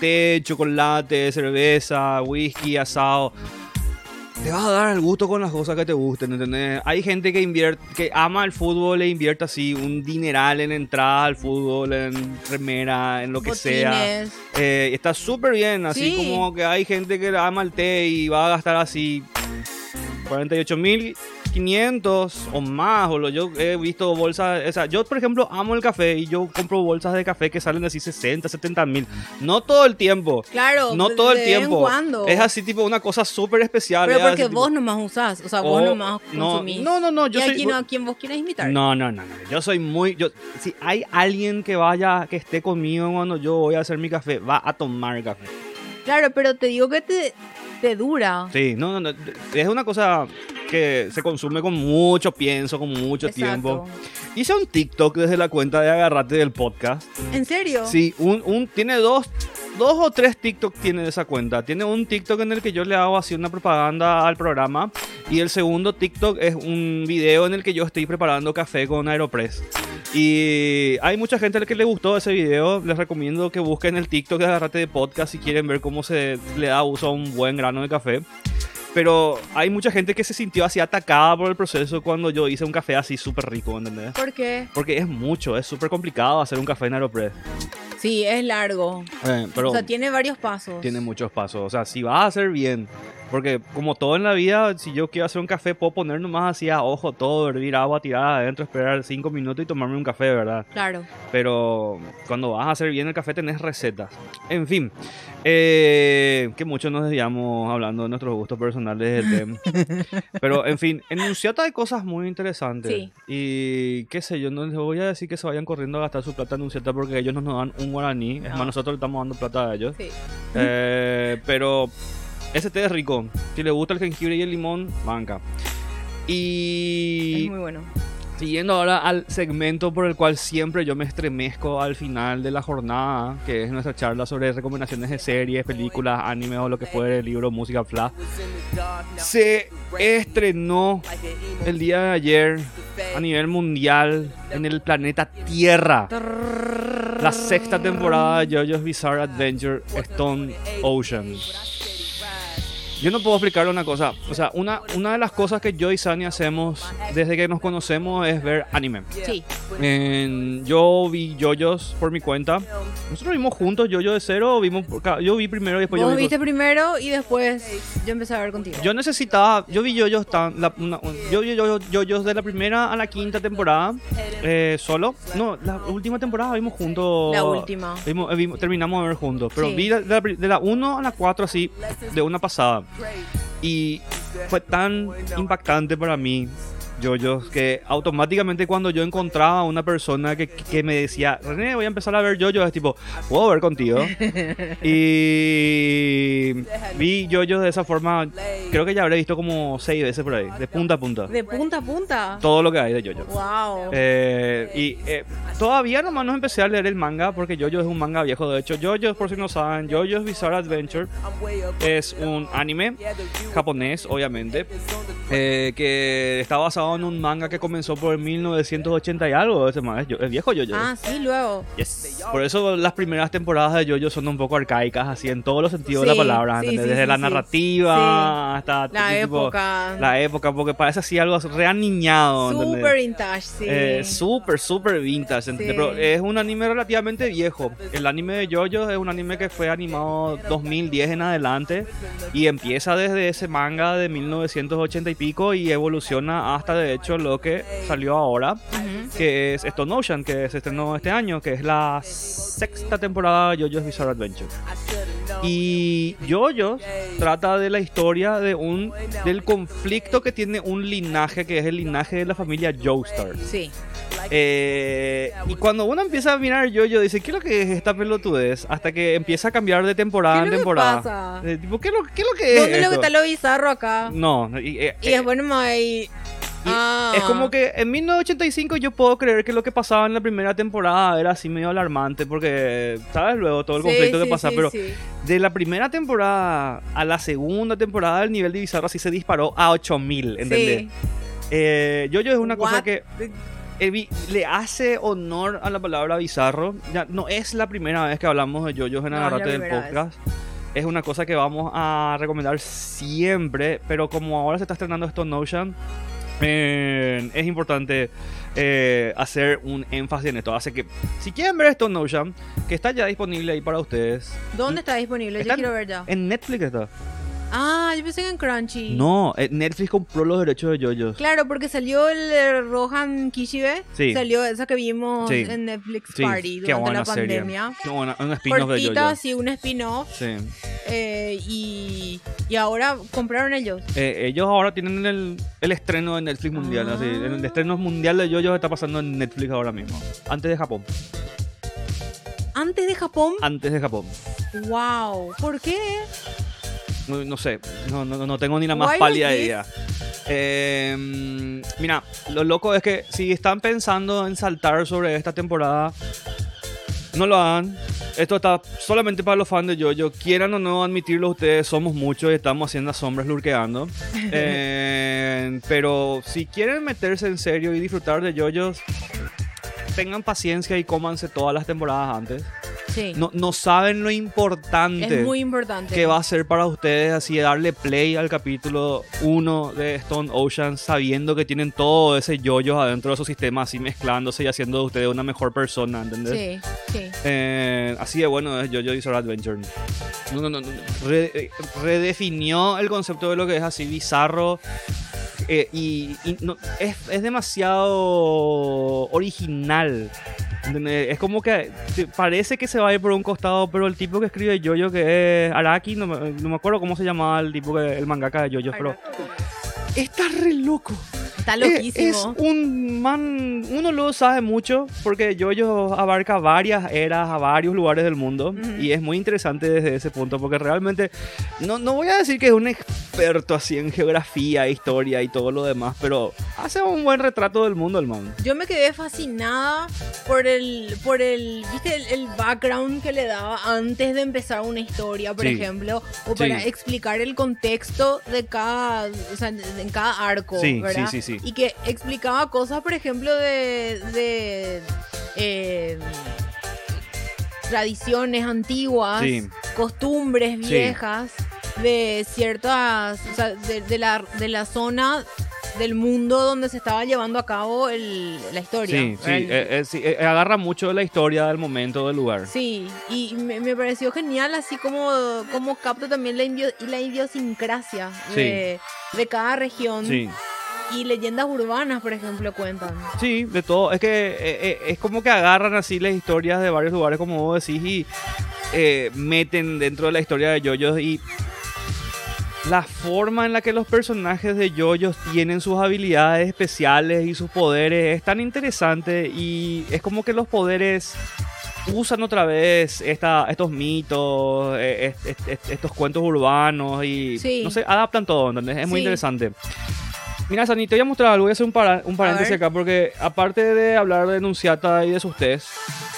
té, chocolate, cerveza, whisky, asado te vas a dar el gusto con las cosas que te gusten, ¿entendés? Hay gente que invierte, que ama el fútbol e invierte así un dineral en entrada al fútbol, en remera, en lo que sea. Eh, está súper bien, así como que hay gente que ama el té y va a gastar así 48 mil 500 o más, o lo, yo he visto bolsas, o sea, yo por ejemplo amo el café y yo compro bolsas de café que salen así 60, 70 mil, no todo el tiempo, claro, no todo el tiempo, es así tipo una cosa súper especial. Pero porque vos nomás usás, o sea, vos nomás consumís. No, no, no, yo ¿Y soy... no, a quien vos quieras invitar? No, no, no, no, yo soy muy, yo, si hay alguien que vaya, que esté conmigo cuando yo voy a hacer mi café, va a tomar café. Claro, pero te digo que te, te dura. Sí, no, no, no, es una cosa que se consume con mucho pienso, con mucho tiempo. Hice un TikTok desde la cuenta de Agarrate del podcast. ¿En serio? Sí, un, un, tiene dos, dos o tres TikTok tiene de esa cuenta. Tiene un TikTok en el que yo le hago así una propaganda al programa. Y el segundo TikTok es un video en el que yo estoy preparando café con Aeropress. Y hay mucha gente a la que le gustó ese video. Les recomiendo que busquen el TikTok de Agarrate de Podcast si quieren ver cómo se le da uso a un buen grano de café. pero hay mucha gente que se sintió así atacada por el proceso cuando yo hice un café así súper rico, ¿entendés? ¿Por qué? Porque es mucho, es súper complicado hacer un café en Aeropress. Sí, es largo. Eh, pero o sea, tiene varios pasos. Tiene muchos pasos. O sea, si vas a hacer bien, porque como todo en la vida, si yo quiero hacer un café, puedo poner nomás así a ojo todo, hervir agua, tirar adentro, esperar cinco minutos y tomarme un café, ¿verdad? Claro. Pero cuando vas a hacer bien el café tenés recetas. En fin, eh, que mucho nos desviamos hablando de nuestros gustos personales del tema. [laughs] Pero en fin, en Nunciata hay cosas muy interesantes. Sí. Y qué sé yo, no les voy a decir que se vayan corriendo a gastar su plata en Nunciata porque ellos no nos dan un guaraní. Es más, No. nosotros le estamos dando plata a ellos. Sí. Eh, pero ese té es rico. Si le gusta el jengibre y el limón, banca. Y Es muy bueno. siguiendo ahora al segmento por el cual siempre yo me estremezco al final de la jornada, que es nuestra charla sobre recomendaciones de series, películas, animes o lo que fuere, libro, música, flash. Se estrenó el día de ayer a nivel mundial en el planeta Tierra la sexta temporada de JoJo's Bizarre Adventure Stone Ocean. Yo no puedo explicarle una cosa. O sea, una, una de las cosas que yo y Sani hacemos desde que nos conocemos es ver anime. Sí. En- yo vi JoJo's por mi cuenta. Nosotros vimos juntos JoJo de cero. Vimos, yo vi primero y después yo Vos vi. viste primero y después yo empecé a ver contigo. Yo necesitaba, yo vi JoJo's tan, la, una- un- yo vi de la primera a la quinta temporada eh, solo. No, la última temporada vimos juntos. La última. Vimos- eh, vimos- terminamos de ver juntos. Pero Sí. vi de la 1 a la 4 así, de una pasada. Y fue tan impactante para mí, JoJo's, que automáticamente cuando yo encontraba a una persona que, que me decía, René, voy a empezar a ver JoJo, es tipo, ¿puedo ver contigo? [laughs] y vi JoJo de esa forma, creo que ya habré visto como seis veces por ahí, de punta a punta. De punta a punta. Todo lo que hay de JoJo. Wow. Eh, y eh, todavía nomás no empecé a leer el manga porque JoJo es un manga viejo. De hecho, JoJo, por si no saben, JoJo's Bizarre Adventure es un anime japonés, obviamente, eh, que está basado en un manga que comenzó por 1980 y algo. Ese manga es, es viejo JoJo. ah, sí, luego. Yes. Por eso las primeras temporadas de JoJo son un poco arcaicas, así en todos los sentidos de la palabra. sí, ¿entendés? sí, Desde la narrativa hasta La tipo- época. la época, porque parece así algo reaniñado. Super vintage, sí. Eh, súper, súper vintage. Pero es un anime relativamente viejo. El anime de JoJo es un anime que fue animado 2010 en adelante y empieza desde ese manga de 1980 y pico y evoluciona hasta de hecho lo que salió ahora, que es Stone Ocean, que se estrenó este año, que es la sexta temporada de JoJo's Bizarre Adventure. Y JoJo trata de la historia de un del conflicto que tiene un linaje que es el linaje de la familia Joestar. Sí. Eh, y cuando uno empieza a mirar JoJo dice, ¿qué es lo que es esta pelotudez? Hasta que empieza a cambiar de temporada ¿Qué en temporada. pasa? Eh, tipo, ¿qué, es lo, qué es lo que es ¿Dónde es lo que esto? está lo bizarro acá? No, y, eh, Y eh, después nomás hay... Ah. Es como que en 1985 yo puedo creer que lo que pasaba en la primera temporada era así medio alarmante porque, ¿sabes? Luego todo el Sí, conflicto que sí, pasa, sí, pero sí. de la primera temporada a la segunda temporada el nivel de bizarro así se disparó a 8000, ¿entendés? Sí. Eh, Jojo es una cosa What? que eh, vi- le hace honor a la palabra bizarro. Ya no es la primera vez que hablamos de Jojo en No, Agarrate del primera podcast. Es una cosa que vamos a recomendar siempre, pero como ahora se está estrenando Stone Ocean, eh, es importante eh, hacer un énfasis en esto. Así que si quieren ver Stone Ocean, que está ya disponible ahí para ustedes, ¿Dónde está disponible? Yo quiero ver ya. en Netflix está. Ah, yo pensé que en Crunchy. No, eh, Netflix compró los derechos de JoJo. Claro, porque salió el eh, Rohan Kishibe. Sí. Salió esa que vimos Sí. en Netflix Sí, Party qué durante buena la serie. pandemia. Qué buena, un spin-off de Cortita, JoJo. sí, un spin-off. Sí. eh, y, y ahora compraron ellos. Eh, ellos ahora tienen el, el estreno de Netflix mundial. Ah. así, el estreno mundial de JoJo está pasando en Netflix ahora mismo. Antes de Japón. Antes de Japón. Antes de Japón. Wow. ¿Por qué? No, no sé, no, no, no tengo ni la más pálida idea. Eh, mira, lo loco es que si están pensando en saltar sobre esta temporada, no lo hagan. Esto está solamente para los fans de JoJo. Quieran o no admitirlo ustedes, somos muchos y estamos haciendo sombras lurqueando. [laughs] Eh, pero si quieren meterse en serio y disfrutar de JoJo, tengan paciencia y cómanse todas las temporadas antes. No, no saben lo importante. Es muy importante. Que va a ser para ustedes así darle play al capítulo 1 de Stone Ocean sabiendo que tienen todo ese yoyo adentro de su sistema así mezclándose y haciendo de ustedes una mejor persona, ¿entendés? Sí, sí. Eh, así de bueno es Jojo Bizarre Adventure. No, no, no, eh, redefinió el concepto de lo que es así bizarro eh, y, es, es, demasiado original. Es como que parece que se va a ir por un costado, pero el tipo que escribe Jojo, que es Araki, no, me acuerdo cómo se llamaba el tipo que el mangaka de Jojo, pero está re loco. Está loquísimo. Es, un man, uno lo sabe mucho porque Jojo abarca varias eras a varios lugares del mundo y es muy interesante desde ese punto porque realmente no, no voy a decir que es un experto así en geografía, historia y todo lo demás, pero hace un buen retrato del mundo el man. Yo me quedé fascinada por el, por el, viste, el, background que le daba antes de empezar una historia, por ejemplo, o para explicar el contexto de cada, o sea, en cada arco, sí, ¿verdad? Sí, sí, sí y que explicaba cosas, por ejemplo, de, eh, tradiciones antiguas, costumbres viejas, de ciertas, o sea, de, la, de la zona del mundo donde se estaba llevando a cabo la historia. Sí, sí, eh, eh, agarra mucho de la historia del momento, del lugar. Sí, y me, pareció genial así como, como capta también la, la idiosincrasia de, de cada región. Sí y leyendas urbanas, por ejemplo, cuentan. Sí, de todo. Es que eh, eh, es como que agarran así las historias de varios lugares, como vos decís, y eh, meten dentro de la historia de Yoyos y la forma en la que los personajes de Yoyos tienen sus habilidades especiales y sus poderes es tan interesante y es como que los poderes usan otra vez esta, estos mitos, estos cuentos urbanos y no sé, adaptan todo, ¿entendés? Es muy interesante. Mira, Sani, te voy a mostrar algo. Voy a hacer un, un paréntesis acá porque, aparte de hablar de Enunciata y de sus test,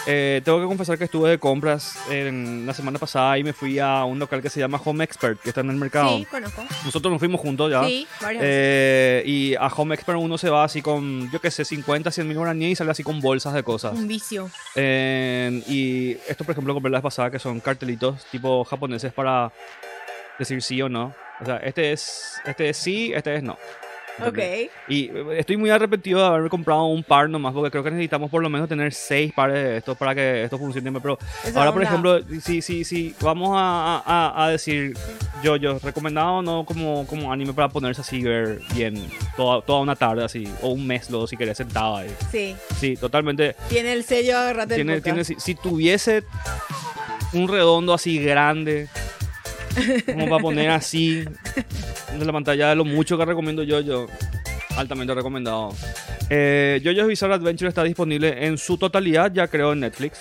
eh, tengo que confesar que estuve de compras en, la semana pasada y me fui a un local que se llama Home Expert, que está en el mercado. Sí, conozco. Nosotros nos fuimos juntos ya. Sí, varias eh, Y a Home Expert uno se va así con, yo qué sé, 50, 100 mil guaraníes y sale así con bolsas de cosas. Un vicio. y esto, por ejemplo, compré la vez pasada, que son cartelitos tipo japoneses para decir sí o no. O sea, este es, este es sí, este es no. Ok. Y eh, estoy muy arrepentido de haberme comprado un par nomás, porque creo que necesitamos por lo menos tener seis pares de estos para que esto funcione. Pero ahora, por ejemplo, si, si, si vamos a, a, a, decir yo, yo, recomendado no como, como anime para ponerse así, ver bien toda, toda una tarde así, o un mes luego si querés sentado ahí. Sí. Sí, totalmente. Tiene el sello agarrate tiene, tiene, si, si tuviese un redondo así grande como para poner así [laughs] de la pantalla de lo mucho que recomiendo yo, yo altamente recomendado. Eh, JoJo's Bizarre Adventure está disponible en su totalidad, ya creo, en Netflix.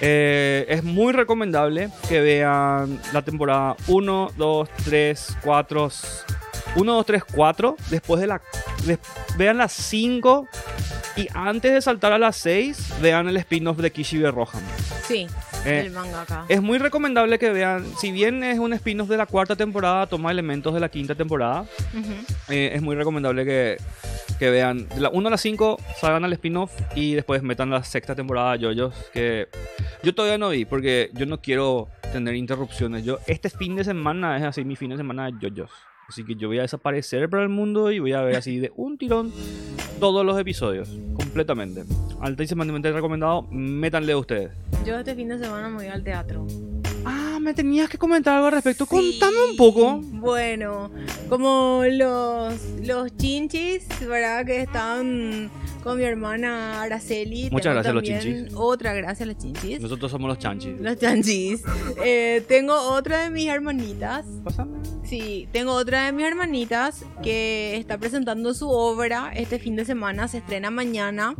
Eh, es muy recomendable que vean la temporada 1, 2, 3, 4. 1, 2, 3, 4. Después de la. vean las 5. Y antes de saltar a las 6, vean el spin-off de Kishibe Rohan. Sí. Eh, es muy recomendable que vean, si bien es un spin-off de la cuarta temporada, toma elementos de la quinta temporada, eh, es muy recomendable que, que vean de la 1 a la 5, salgan al spin-off y después metan la sexta temporada de JoJo's, que yo todavía no vi porque yo no quiero tener interrupciones. Yo este fin de semana es así mi fin de semana de JoJo's. Así que yo voy a desaparecer para el mundo y voy a ver así de un tirón todos los episodios, completamente. Altísimamente recomendado, métanle ustedes. Yo este fin de semana me voy al teatro. Ah, me tenías que comentar algo al respecto. Contame un poco. Bueno, como los, los chinchis, ¿verdad? Que están con mi hermana Araceli. Muchas gracias a los chinchis. Otra gracias a los chinchis. Nosotros somos los chanchis. Los chanchis. Eh, tengo otra de mis hermanitas. Pásame. Sí, tengo otra de mis hermanitas que está presentando su obra este fin de semana. Se estrena mañana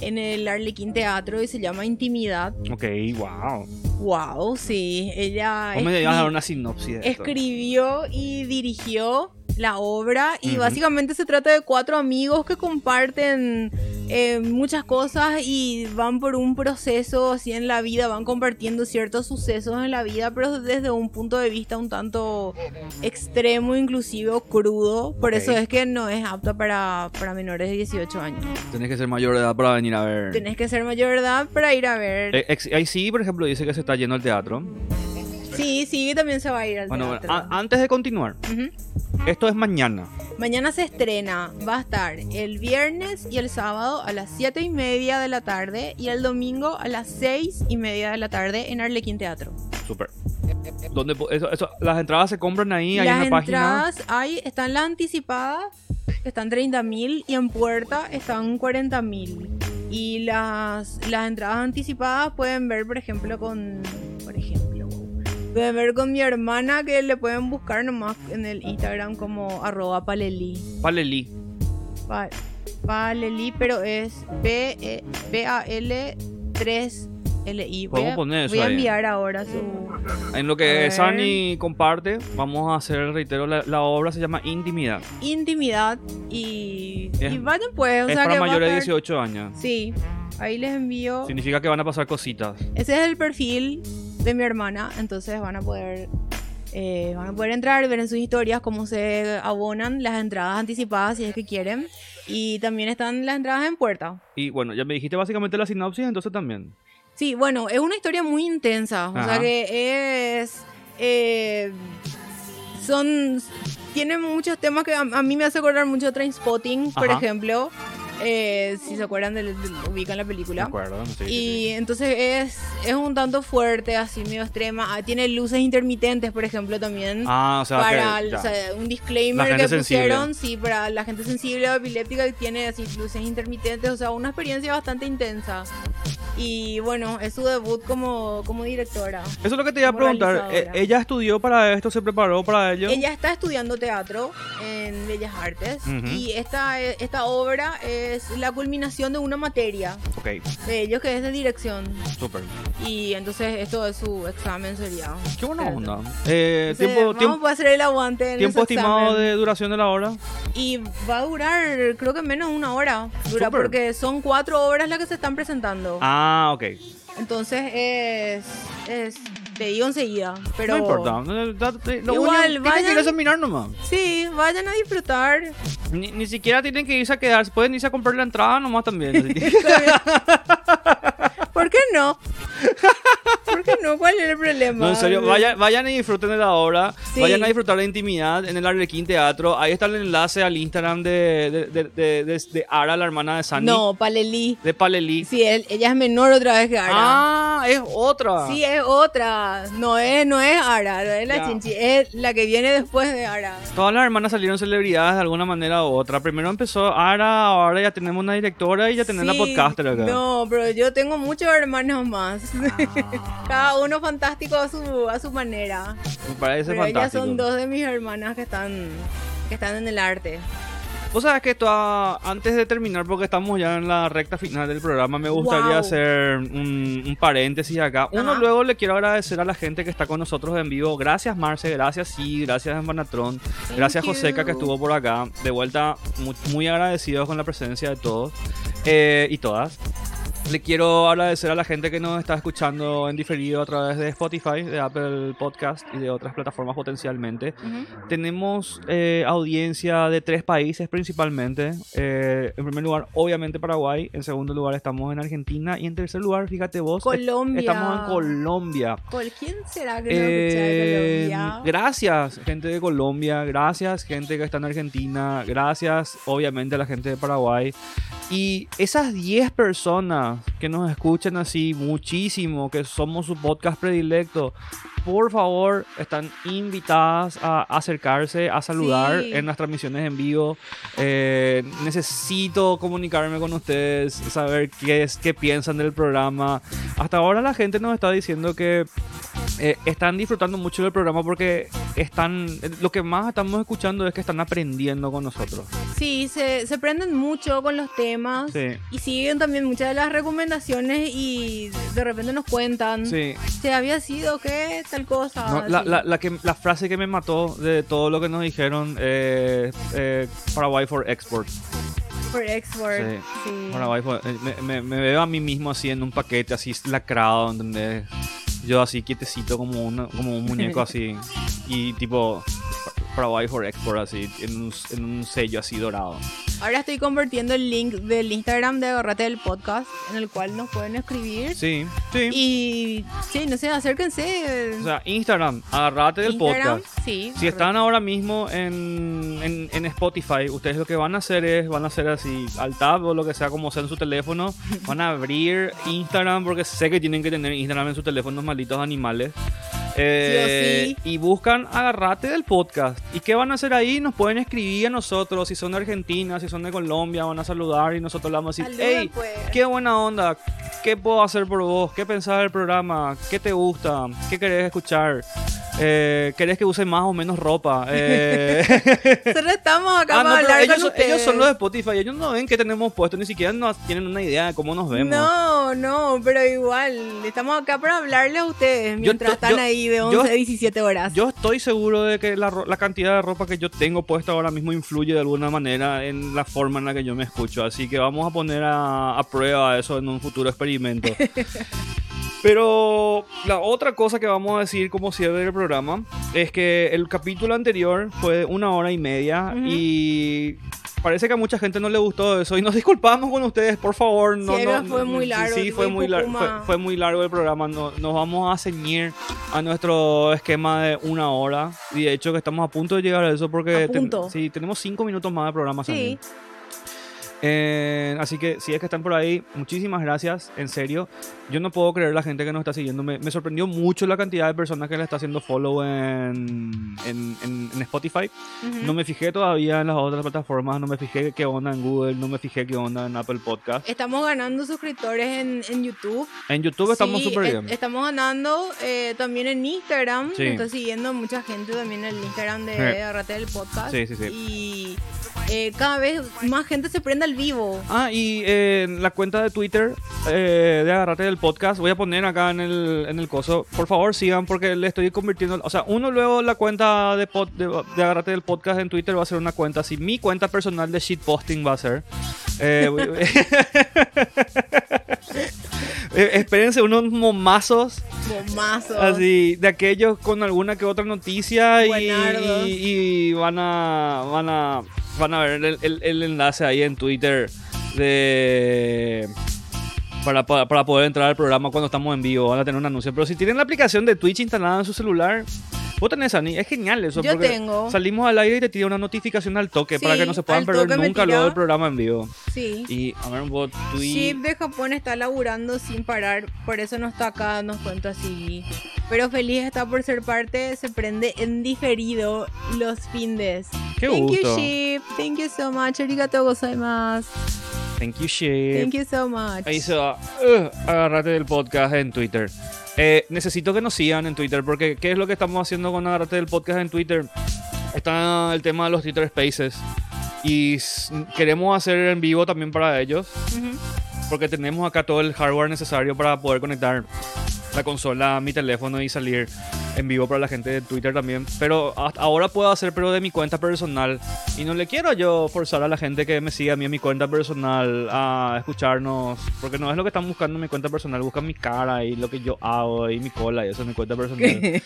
en el Arlequín Teatro y se llama Intimidad. Ok, wow. Wow, sí. Ella. ¿Cómo me dar una sinopsis? escribió y dirigió la obra y básicamente se trata de cuatro amigos que comparten eh, muchas cosas y van por un proceso así en la vida, van compartiendo ciertos sucesos en la vida, pero desde un punto de vista un tanto extremo, inclusive crudo. Por eso es que no es apta para, para menores de 18 años. Tenés que ser mayor de edad para venir a ver. Tenés que ser mayor de edad para ir a ver. Eh, ahí sí, por ejemplo, dice que se está yendo al teatro. Sí, sí, también se va a ir al bueno, teatro. Bueno, antes de continuar, esto es mañana. Mañana se estrena, va a estar el viernes y el sábado a las 7 y media de la tarde y el domingo a las 6 y media de la tarde en Arlequín Teatro. Súper. ¿Dónde, eso, eso, las entradas se compran ahí, ahí en la página. Las entradas hay, están las anticipadas, que están 30 mil, y en puerta están 40 mil. Y las, las entradas anticipadas pueden ver, por ejemplo, con. Por ejemplo. Pueden ver con mi hermana que le pueden buscar nomás en el Instagram como arroba paleli. Paleli. paleli, pero es P-A-L 3 LI. Voy, a, poner voy a enviar ahora su. En lo que Sani comparte, vamos a hacer, reitero, la, obra se llama Intimidad. Intimidad y. y vayan pues. O es para mayores de 18 años. Sí. Ahí les envío. Significa que van a pasar cositas. Ese es el perfil de mi hermana, entonces van a poder. Eh, van a poder entrar, ver en sus historias cómo se abonan las entradas anticipadas si es que quieren. Y también están las entradas en puerta. Y bueno, ya me dijiste básicamente la sinopsis, entonces también. Sí, bueno, es una historia muy intensa. O sea que es. Eh, son. Tiene muchos temas que a, mí me hace acordar mucho de Trainspotting, por ejemplo. Eh, si se acuerdan, de, ubican la película. acuerdo, sí, y entonces es, es un tanto fuerte, así medio extrema. Ah, tiene luces intermitentes, por ejemplo, también. Ah, o sea, para un disclaimer que pusieron, sí, para la gente sensible o epiléptica que tiene así luces intermitentes. O sea, una experiencia bastante intensa. Y bueno, es su debut como, como directora. Eso es lo que te iba a preguntar. Eh, ¿Ella estudió para esto? ¿Se preparó para ello? Ella está estudiando teatro en Bellas Artes. Y esta, esta obra es la culminación de una materia. Ok. De ellos que es de dirección. Súper. Y entonces esto es su examen sería. Qué buena onda. Eh, tiempo, tiempo, hacer el aguante. ¿Tiempo estimado de duración de la obra? Y va a durar, creo que menos de una hora. Dura porque son cuatro obras las que se están presentando. Ah, ok. Entonces es, es te digo enseguida, pero... No importa, lo igual, vayan, que examinar nomás. Sí, vayan a disfrutar. Ni, ni, siquiera tienen que irse a quedar, pueden irse a comprar la entrada nomás también. [laughs] [laughs] ¿Por qué no? ¿Por qué no? ¿Cuál es el problema? No, en serio, vayan, vayan y disfruten de la obra. Vayan a disfrutar la intimidad en el Arlequín Teatro. Ahí está el enlace al Instagram de, de, de, de, Ara, la hermana de Sandy. No, Paleli. De Paleli. Sí, ella es menor otra vez que Ara. Ah, es otra. Sí, es otra. No es, no es Ara, no es la Chinchi. Es la que viene después de Ara. Todas las hermanas salieron celebridades de alguna manera u otra. Primero empezó Ara, ahora ya tenemos una directora y ya tenemos una podcaster acá. No, pero yo tengo muchos hermanos más. [laughs] Cada uno fantástico a su, a su manera. Me parece Pero fantástico. Ellas son dos de mis hermanas que están, que están en el arte. Vos sabés que esto, antes de terminar, porque estamos ya en la recta final del programa, me gustaría hacer un, paréntesis acá. Uno, luego le quiero agradecer a la gente que está con nosotros en vivo. Gracias, Marce, gracias, sí, gracias, Manatron, gracias, Joseca, que estuvo por acá. De vuelta, muy, muy agradecidos con la presencia de todos eh, y todas. Le quiero agradecer a la gente que nos está escuchando en diferido a través de Spotify, de Apple Podcast y de otras plataformas potencialmente. Tenemos eh, audiencia de tres países principalmente. Eh, en primer lugar, obviamente Paraguay. En segundo lugar, estamos en Argentina. Y en tercer lugar, fíjate vos, Colombia. estamos en Colombia. ¿Quién será que de Colombia? Gracias, gente de Colombia. Gracias, gente que está en Argentina. Gracias, obviamente, a la gente de Paraguay. Y esas 10 personas que nos escuchan así muchísimo, que somos su podcast predilecto, por favor, están invitadas a acercarse, a saludar en las transmisiones en vivo. Eh, necesito comunicarme con ustedes, saber qué, es, qué piensan del programa. Hasta ahora la gente nos está diciendo que eh, están disfrutando mucho del programa porque están lo que más estamos escuchando es que están aprendiendo con nosotros. Sí, se, se prenden mucho con los temas y siguen también muchas de las recomendaciones y de repente nos cuentan. Sí. Se había sido que tal cosa. la, la, la, que, la frase que me mató de todo lo que nos dijeron eh, eh, Paraguay for Export. For export. Sí. Eh, me, me, veo a mí mismo así en un paquete, así lacrado, ¿entendés? Yo así quietecito como, una, como un muñeco así. Y tipo, Paraguay for Export, así, en un, en un sello así dorado. Ahora estoy convirtiendo el link del Instagram de Agarrate del Podcast, en el cual nos pueden escribir. Sí, sí. Y sí, no sé, acérquense. O sea, Instagram, Agarrate del Podcast. Sí. Si están ahora mismo en, en, Spotify, ustedes lo que van a hacer es, van a hacer así, al tab o lo que sea, como sea en su teléfono, [laughs] van a abrir Instagram, porque sé que tienen que tener Instagram en sus teléfonos malditos animales. Eh, y buscan Agarrate del podcast. ¿Y qué van a hacer ahí? Nos pueden escribir a nosotros. Si son de Argentina, si son de Colombia, van a saludar y nosotros le vamos a decir: Hey, pues. qué buena onda. ¿Qué puedo hacer por vos? ¿Qué pensás del programa? ¿Qué te gusta? ¿Qué querés escuchar? Eh, ¿Querés que use más o menos ropa? Eh... [laughs] estamos acá ah, hablar ellos, con ellos son los de Spotify, ellos no ven qué tenemos puesto, ni siquiera nos tienen una idea de cómo nos vemos. No, no, pero igual, estamos acá para hablarles a ustedes mientras están ahí de 11 a 17 horas. Yo estoy seguro de que la, la, cantidad de ropa que yo tengo puesta ahora mismo influye de alguna manera en la forma en la que yo me escucho, así que vamos a poner a, a prueba eso en un futuro experimento. [laughs] Pero la otra cosa que vamos a decir como cierre del programa es que el capítulo anterior fue una hora y media y parece que a mucha gente no le gustó eso y nos disculpamos con ustedes, por favor. No, no, fue muy largo. Sí, fue muy, largo, fue, muy largo el programa. nos vamos a ceñir a nuestro esquema de una hora y de hecho que estamos a punto de llegar a eso porque sí, tenemos cinco minutos más de programa. Sí. Eh, así que si es que están por ahí, muchísimas gracias, en serio. Yo no puedo creer la gente que nos está siguiendo. Me, sorprendió mucho la cantidad de personas que le está haciendo follow en, en, Spotify. No me fijé todavía en las otras plataformas, no me fijé qué onda en Google, no me fijé qué onda en Apple Podcast. Estamos ganando suscriptores en, YouTube. En YouTube estamos súper bien. estamos ganando eh, también en Instagram. Me está siguiendo mucha gente también en el Instagram de Arrate del Podcast. Sí, sí, sí. Y eh, cada vez más gente se prende al vivo. Ah, y eh, la cuenta de Twitter eh, de Agarrate del Podcast, voy a poner acá en el, en el coso. Por favor, sigan porque le estoy convirtiendo. O sea, uno luego la cuenta de, de, Agarrate del Podcast en Twitter va a ser una cuenta así. Mi cuenta personal de shitposting va a ser. [laughs] espérense unos momazos. Momazos. Así, de aquellos con alguna que otra noticia y, y, van a. van a van a ver el, enlace ahí en Twitter de... Para, para, poder entrar al programa cuando estamos en vivo. Van a tener un anuncio. Pero si tienen la aplicación de Twitch instalada en su celular, vos tenés, Ani. Es genial eso. Yo tengo. Salimos al aire y te tira una notificación al toque para que no se puedan perder nunca luego del programa en vivo. Sí. Y a ver un Twitch. Chip de Japón está laburando sin parar. Por eso no está acá, nos cuenta así. Pero feliz está por ser parte. Se prende en diferido los findes. Qué Thank gusto. you, Ship. Thank you so much. Arigatou gozaimasu. Thank you, Ship. Thank you so much. Ahí se va. Uh, agárrate del podcast en Twitter. Eh, necesito que nos sigan en Twitter porque ¿qué es lo que estamos haciendo con Agárrate del podcast en Twitter? Está el tema de los Twitter Spaces y queremos hacer en vivo también para ellos porque tenemos acá todo el hardware necesario para poder conectar la consola a mi teléfono y salir en vivo para la gente de Twitter también. Pero ahora puedo hacer, pero de mi cuenta personal. Y no le quiero yo forzar a la gente que me siga a mí en mi cuenta personal a escucharnos. Porque no es lo que están buscando en mi cuenta personal. Buscan mi cara y lo que yo hago y mi cola y eso es mi cuenta personal. [laughs]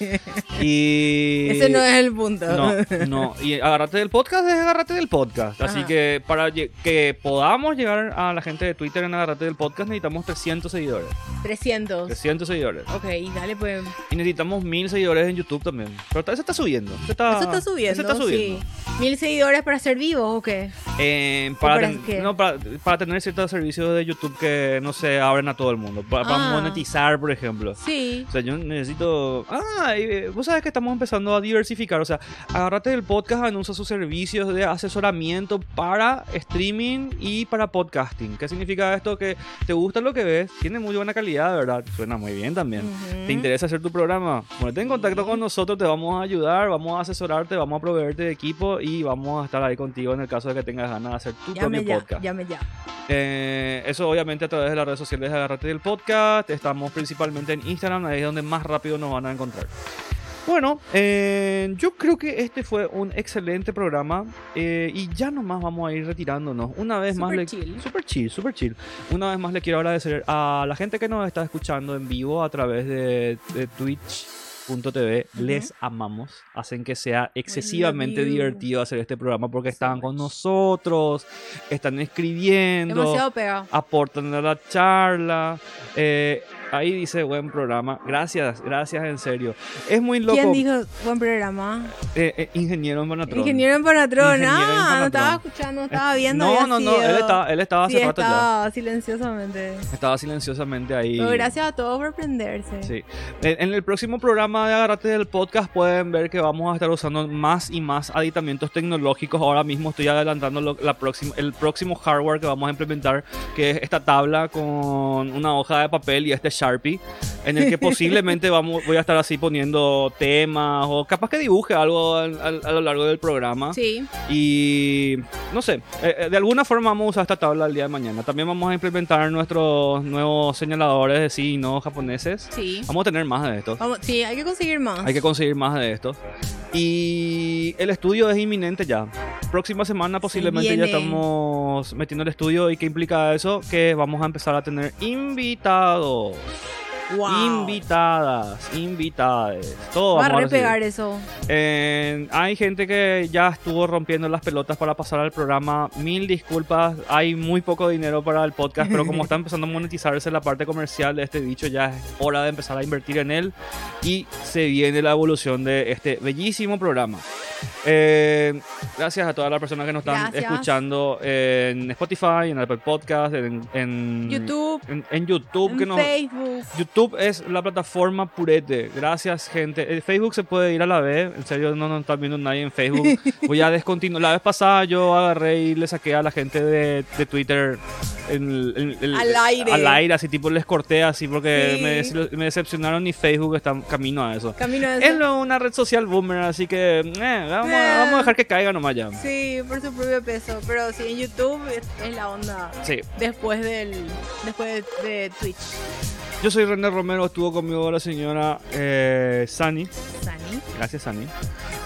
y... Ese no es el punto. No, no. Y agárrate del podcast es agárrate del podcast. Así que para que podamos llegar a la gente de Twitter en agárrate del podcast necesitamos 300 seguidores. 300. 300 seguidores. Ok, dale pues. Y necesitamos 1000 seguidores seguidores en YouTube también. Pero eso está subiendo. Eso está, está subiendo. está subiendo. Sí. ¿Mil seguidores para ser vivo o qué? Eh, para, No, para, para, tener ciertos servicios de YouTube que no se abren a todo el mundo. Para, ah. monetizar, por ejemplo. Sí. O sea, yo necesito. Ah, vos sabes que estamos empezando a diversificar. O sea, agárrate del podcast, anuncia sus servicios de asesoramiento para streaming y para podcasting. ¿Qué significa esto? Que te gusta lo que ves, tiene muy buena calidad, ¿verdad? Suena muy bien también. ¿Te interesa hacer tu programa? Bueno, en contacto con nosotros, te vamos a ayudar, vamos a asesorarte, vamos a proveerte de equipo y vamos a estar ahí contigo en el caso de que tengas ganas de hacer tu propio podcast. Llame ya. Eh, eso obviamente a través de las redes sociales de Agarrate del Podcast. Estamos principalmente en Instagram, ahí es donde más rápido nos van a encontrar. Bueno, eh, yo creo que este fue un excelente programa eh, y ya nomás vamos a ir retirándonos. Una vez más, Super le, chill. super chill, super chill. Una vez más le quiero agradecer a la gente que nos está escuchando en vivo a través de, de Twitch.tv. Les amamos. Hacen que sea excesivamente divertido hacer este programa porque están con nosotros, están escribiendo aportan a la charla. eh, ahí dice buen programa. Gracias, gracias en serio. Es muy loco. ¿Quién dijo buen programa? Eh, eh, ingeniero en Bonatrón. Ingeniero en en Ah, no estaba escuchando, no estaba viendo. No, no, no. Él estaba, él estaba hace Sí, rato ya. estaba silenciosamente. Estaba silenciosamente ahí. Pero gracias a todos por prenderse. Sí. En en el próximo programa de Agarrate del Podcast pueden ver que vamos a estar usando más y más aditamientos tecnológicos. Ahora mismo estoy adelantando lo- la próxima, el próximo hardware que vamos a implementar, que es esta tabla con una hoja de papel y este Sharpie, en el que posiblemente [laughs] vamos, voy a estar así poniendo temas o capaz que dibuje algo al- al- a lo largo del programa. Sí. Y no sé, eh, eh, de alguna forma vamos a usar esta tabla el día de mañana. También vamos a implementar nuestros nuevos señaladores de signos japoneses. Sí. Vamos a tener más de esto. Vamos, sí, hay que conseguir más. Hay que conseguir más de esto. Y el estudio es inminente ya. Próxima semana posiblemente ya estamos metiendo el estudio. ¿Y qué implica eso? Que vamos a empezar a tener invitados. Yeah. Wow. Invitadas, invitades. Todo Va a repegar eso. Eh, hay gente que ya estuvo rompiendo las pelotas para pasar al programa. Mil disculpas, hay muy poco dinero para el podcast, pero como [laughs] está empezando a monetizarse la parte comercial de este bicho, ya es hora de empezar a invertir en él y se viene la evolución de este bellísimo programa. Eh, gracias a todas las personas que nos están Gracias. escuchando en Spotify, en Apple Podcast, en, en YouTube, en, en YouTube, que en nos, Facebook. YouTube es la plataforma purete. Gracias, gente. El Facebook se puede ir a la vez. En serio, no nos está viendo nadie en Facebook. [laughs] Voy a descontinuar. La vez pasada yo agarré y le saqué a la gente de, de Twitter el- el- el- Al aire. Al aire, así tipo les corté así porque Sí. me, me decepcionaron y Facebook está camino a eso. Camino a Es eso. luego una red social boomer, así que eh, vamos, a- Eh. vamos a dejar que caiga nomás ya. Sí, por su propio peso. Pero sí, en YouTube es, es la onda Sí. después del después de, de Twitch. Yo soy René Romero, estuvo conmigo la señora eh, Sani. Sani. Gracias, Ani.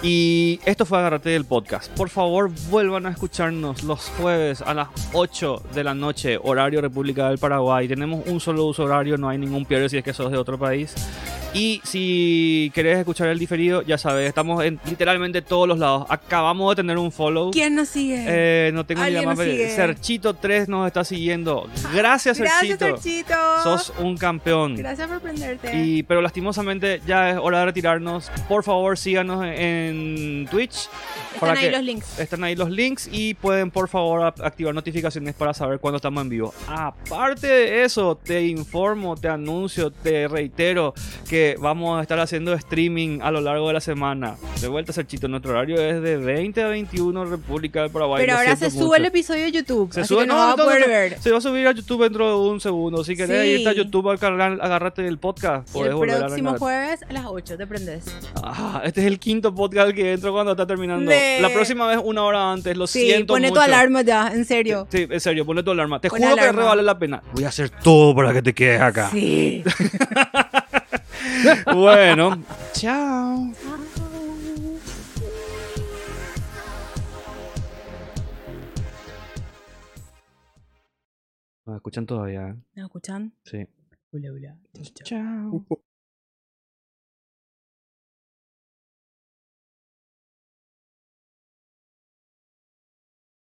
Y esto fue Agarrate del Podcast. Por favor, vuelvan a escucharnos los jueves a las 8 de la noche, horario República del Paraguay. Tenemos un solo uso horario, no hay ningún pierde si es que sos de otro país. Y si querés escuchar el diferido, ya sabes, estamos en literalmente todos los lados. Acabamos de tener un follow. ¿Quién nos sigue? Eh, no tengo ni la ¿Alguien más nos fe- sigue? Serchito3 nos está siguiendo. Gracias, Gracias, Serchito. Serchito. Sos un campeón. Gracias por prenderte. Y, pero lastimosamente ya es hora de retirarnos. Por favor, síganos en Twitch. Están ahí los links. Están ahí los links y pueden por favor activar notificaciones para saber cuándo estamos en vivo. Aparte de eso, te informo, te anuncio, te reitero que vamos a estar haciendo streaming a lo largo de la semana. De vuelta, Serchito, nuestro horario es de 20 a 21 República del Paraguay. Pero ahora se sube mucho. el episodio de YouTube. Se así sube, que no, va a poder ver. Se va a subir a YouTube dentro de un segundo. Si querés Sí. irte a YouTube al canal, agárrate del podcast. Y el a próximo jueves a las 8 te prendes. Ah, este es el quinto podcast que entro cuando está terminando. De- La próxima vez una hora antes, lo Sí, siento pone mucho. tu alarma ya, en serio. Sí, en serio, pone tu alarma. Te Pon juro que re vale la pena. Voy a hacer todo para que te quedes acá. Sí. [laughs] Bueno, chao. ¿Me escuchan todavía? ¿Me escuchan? Sí. Hola, hola. Chao.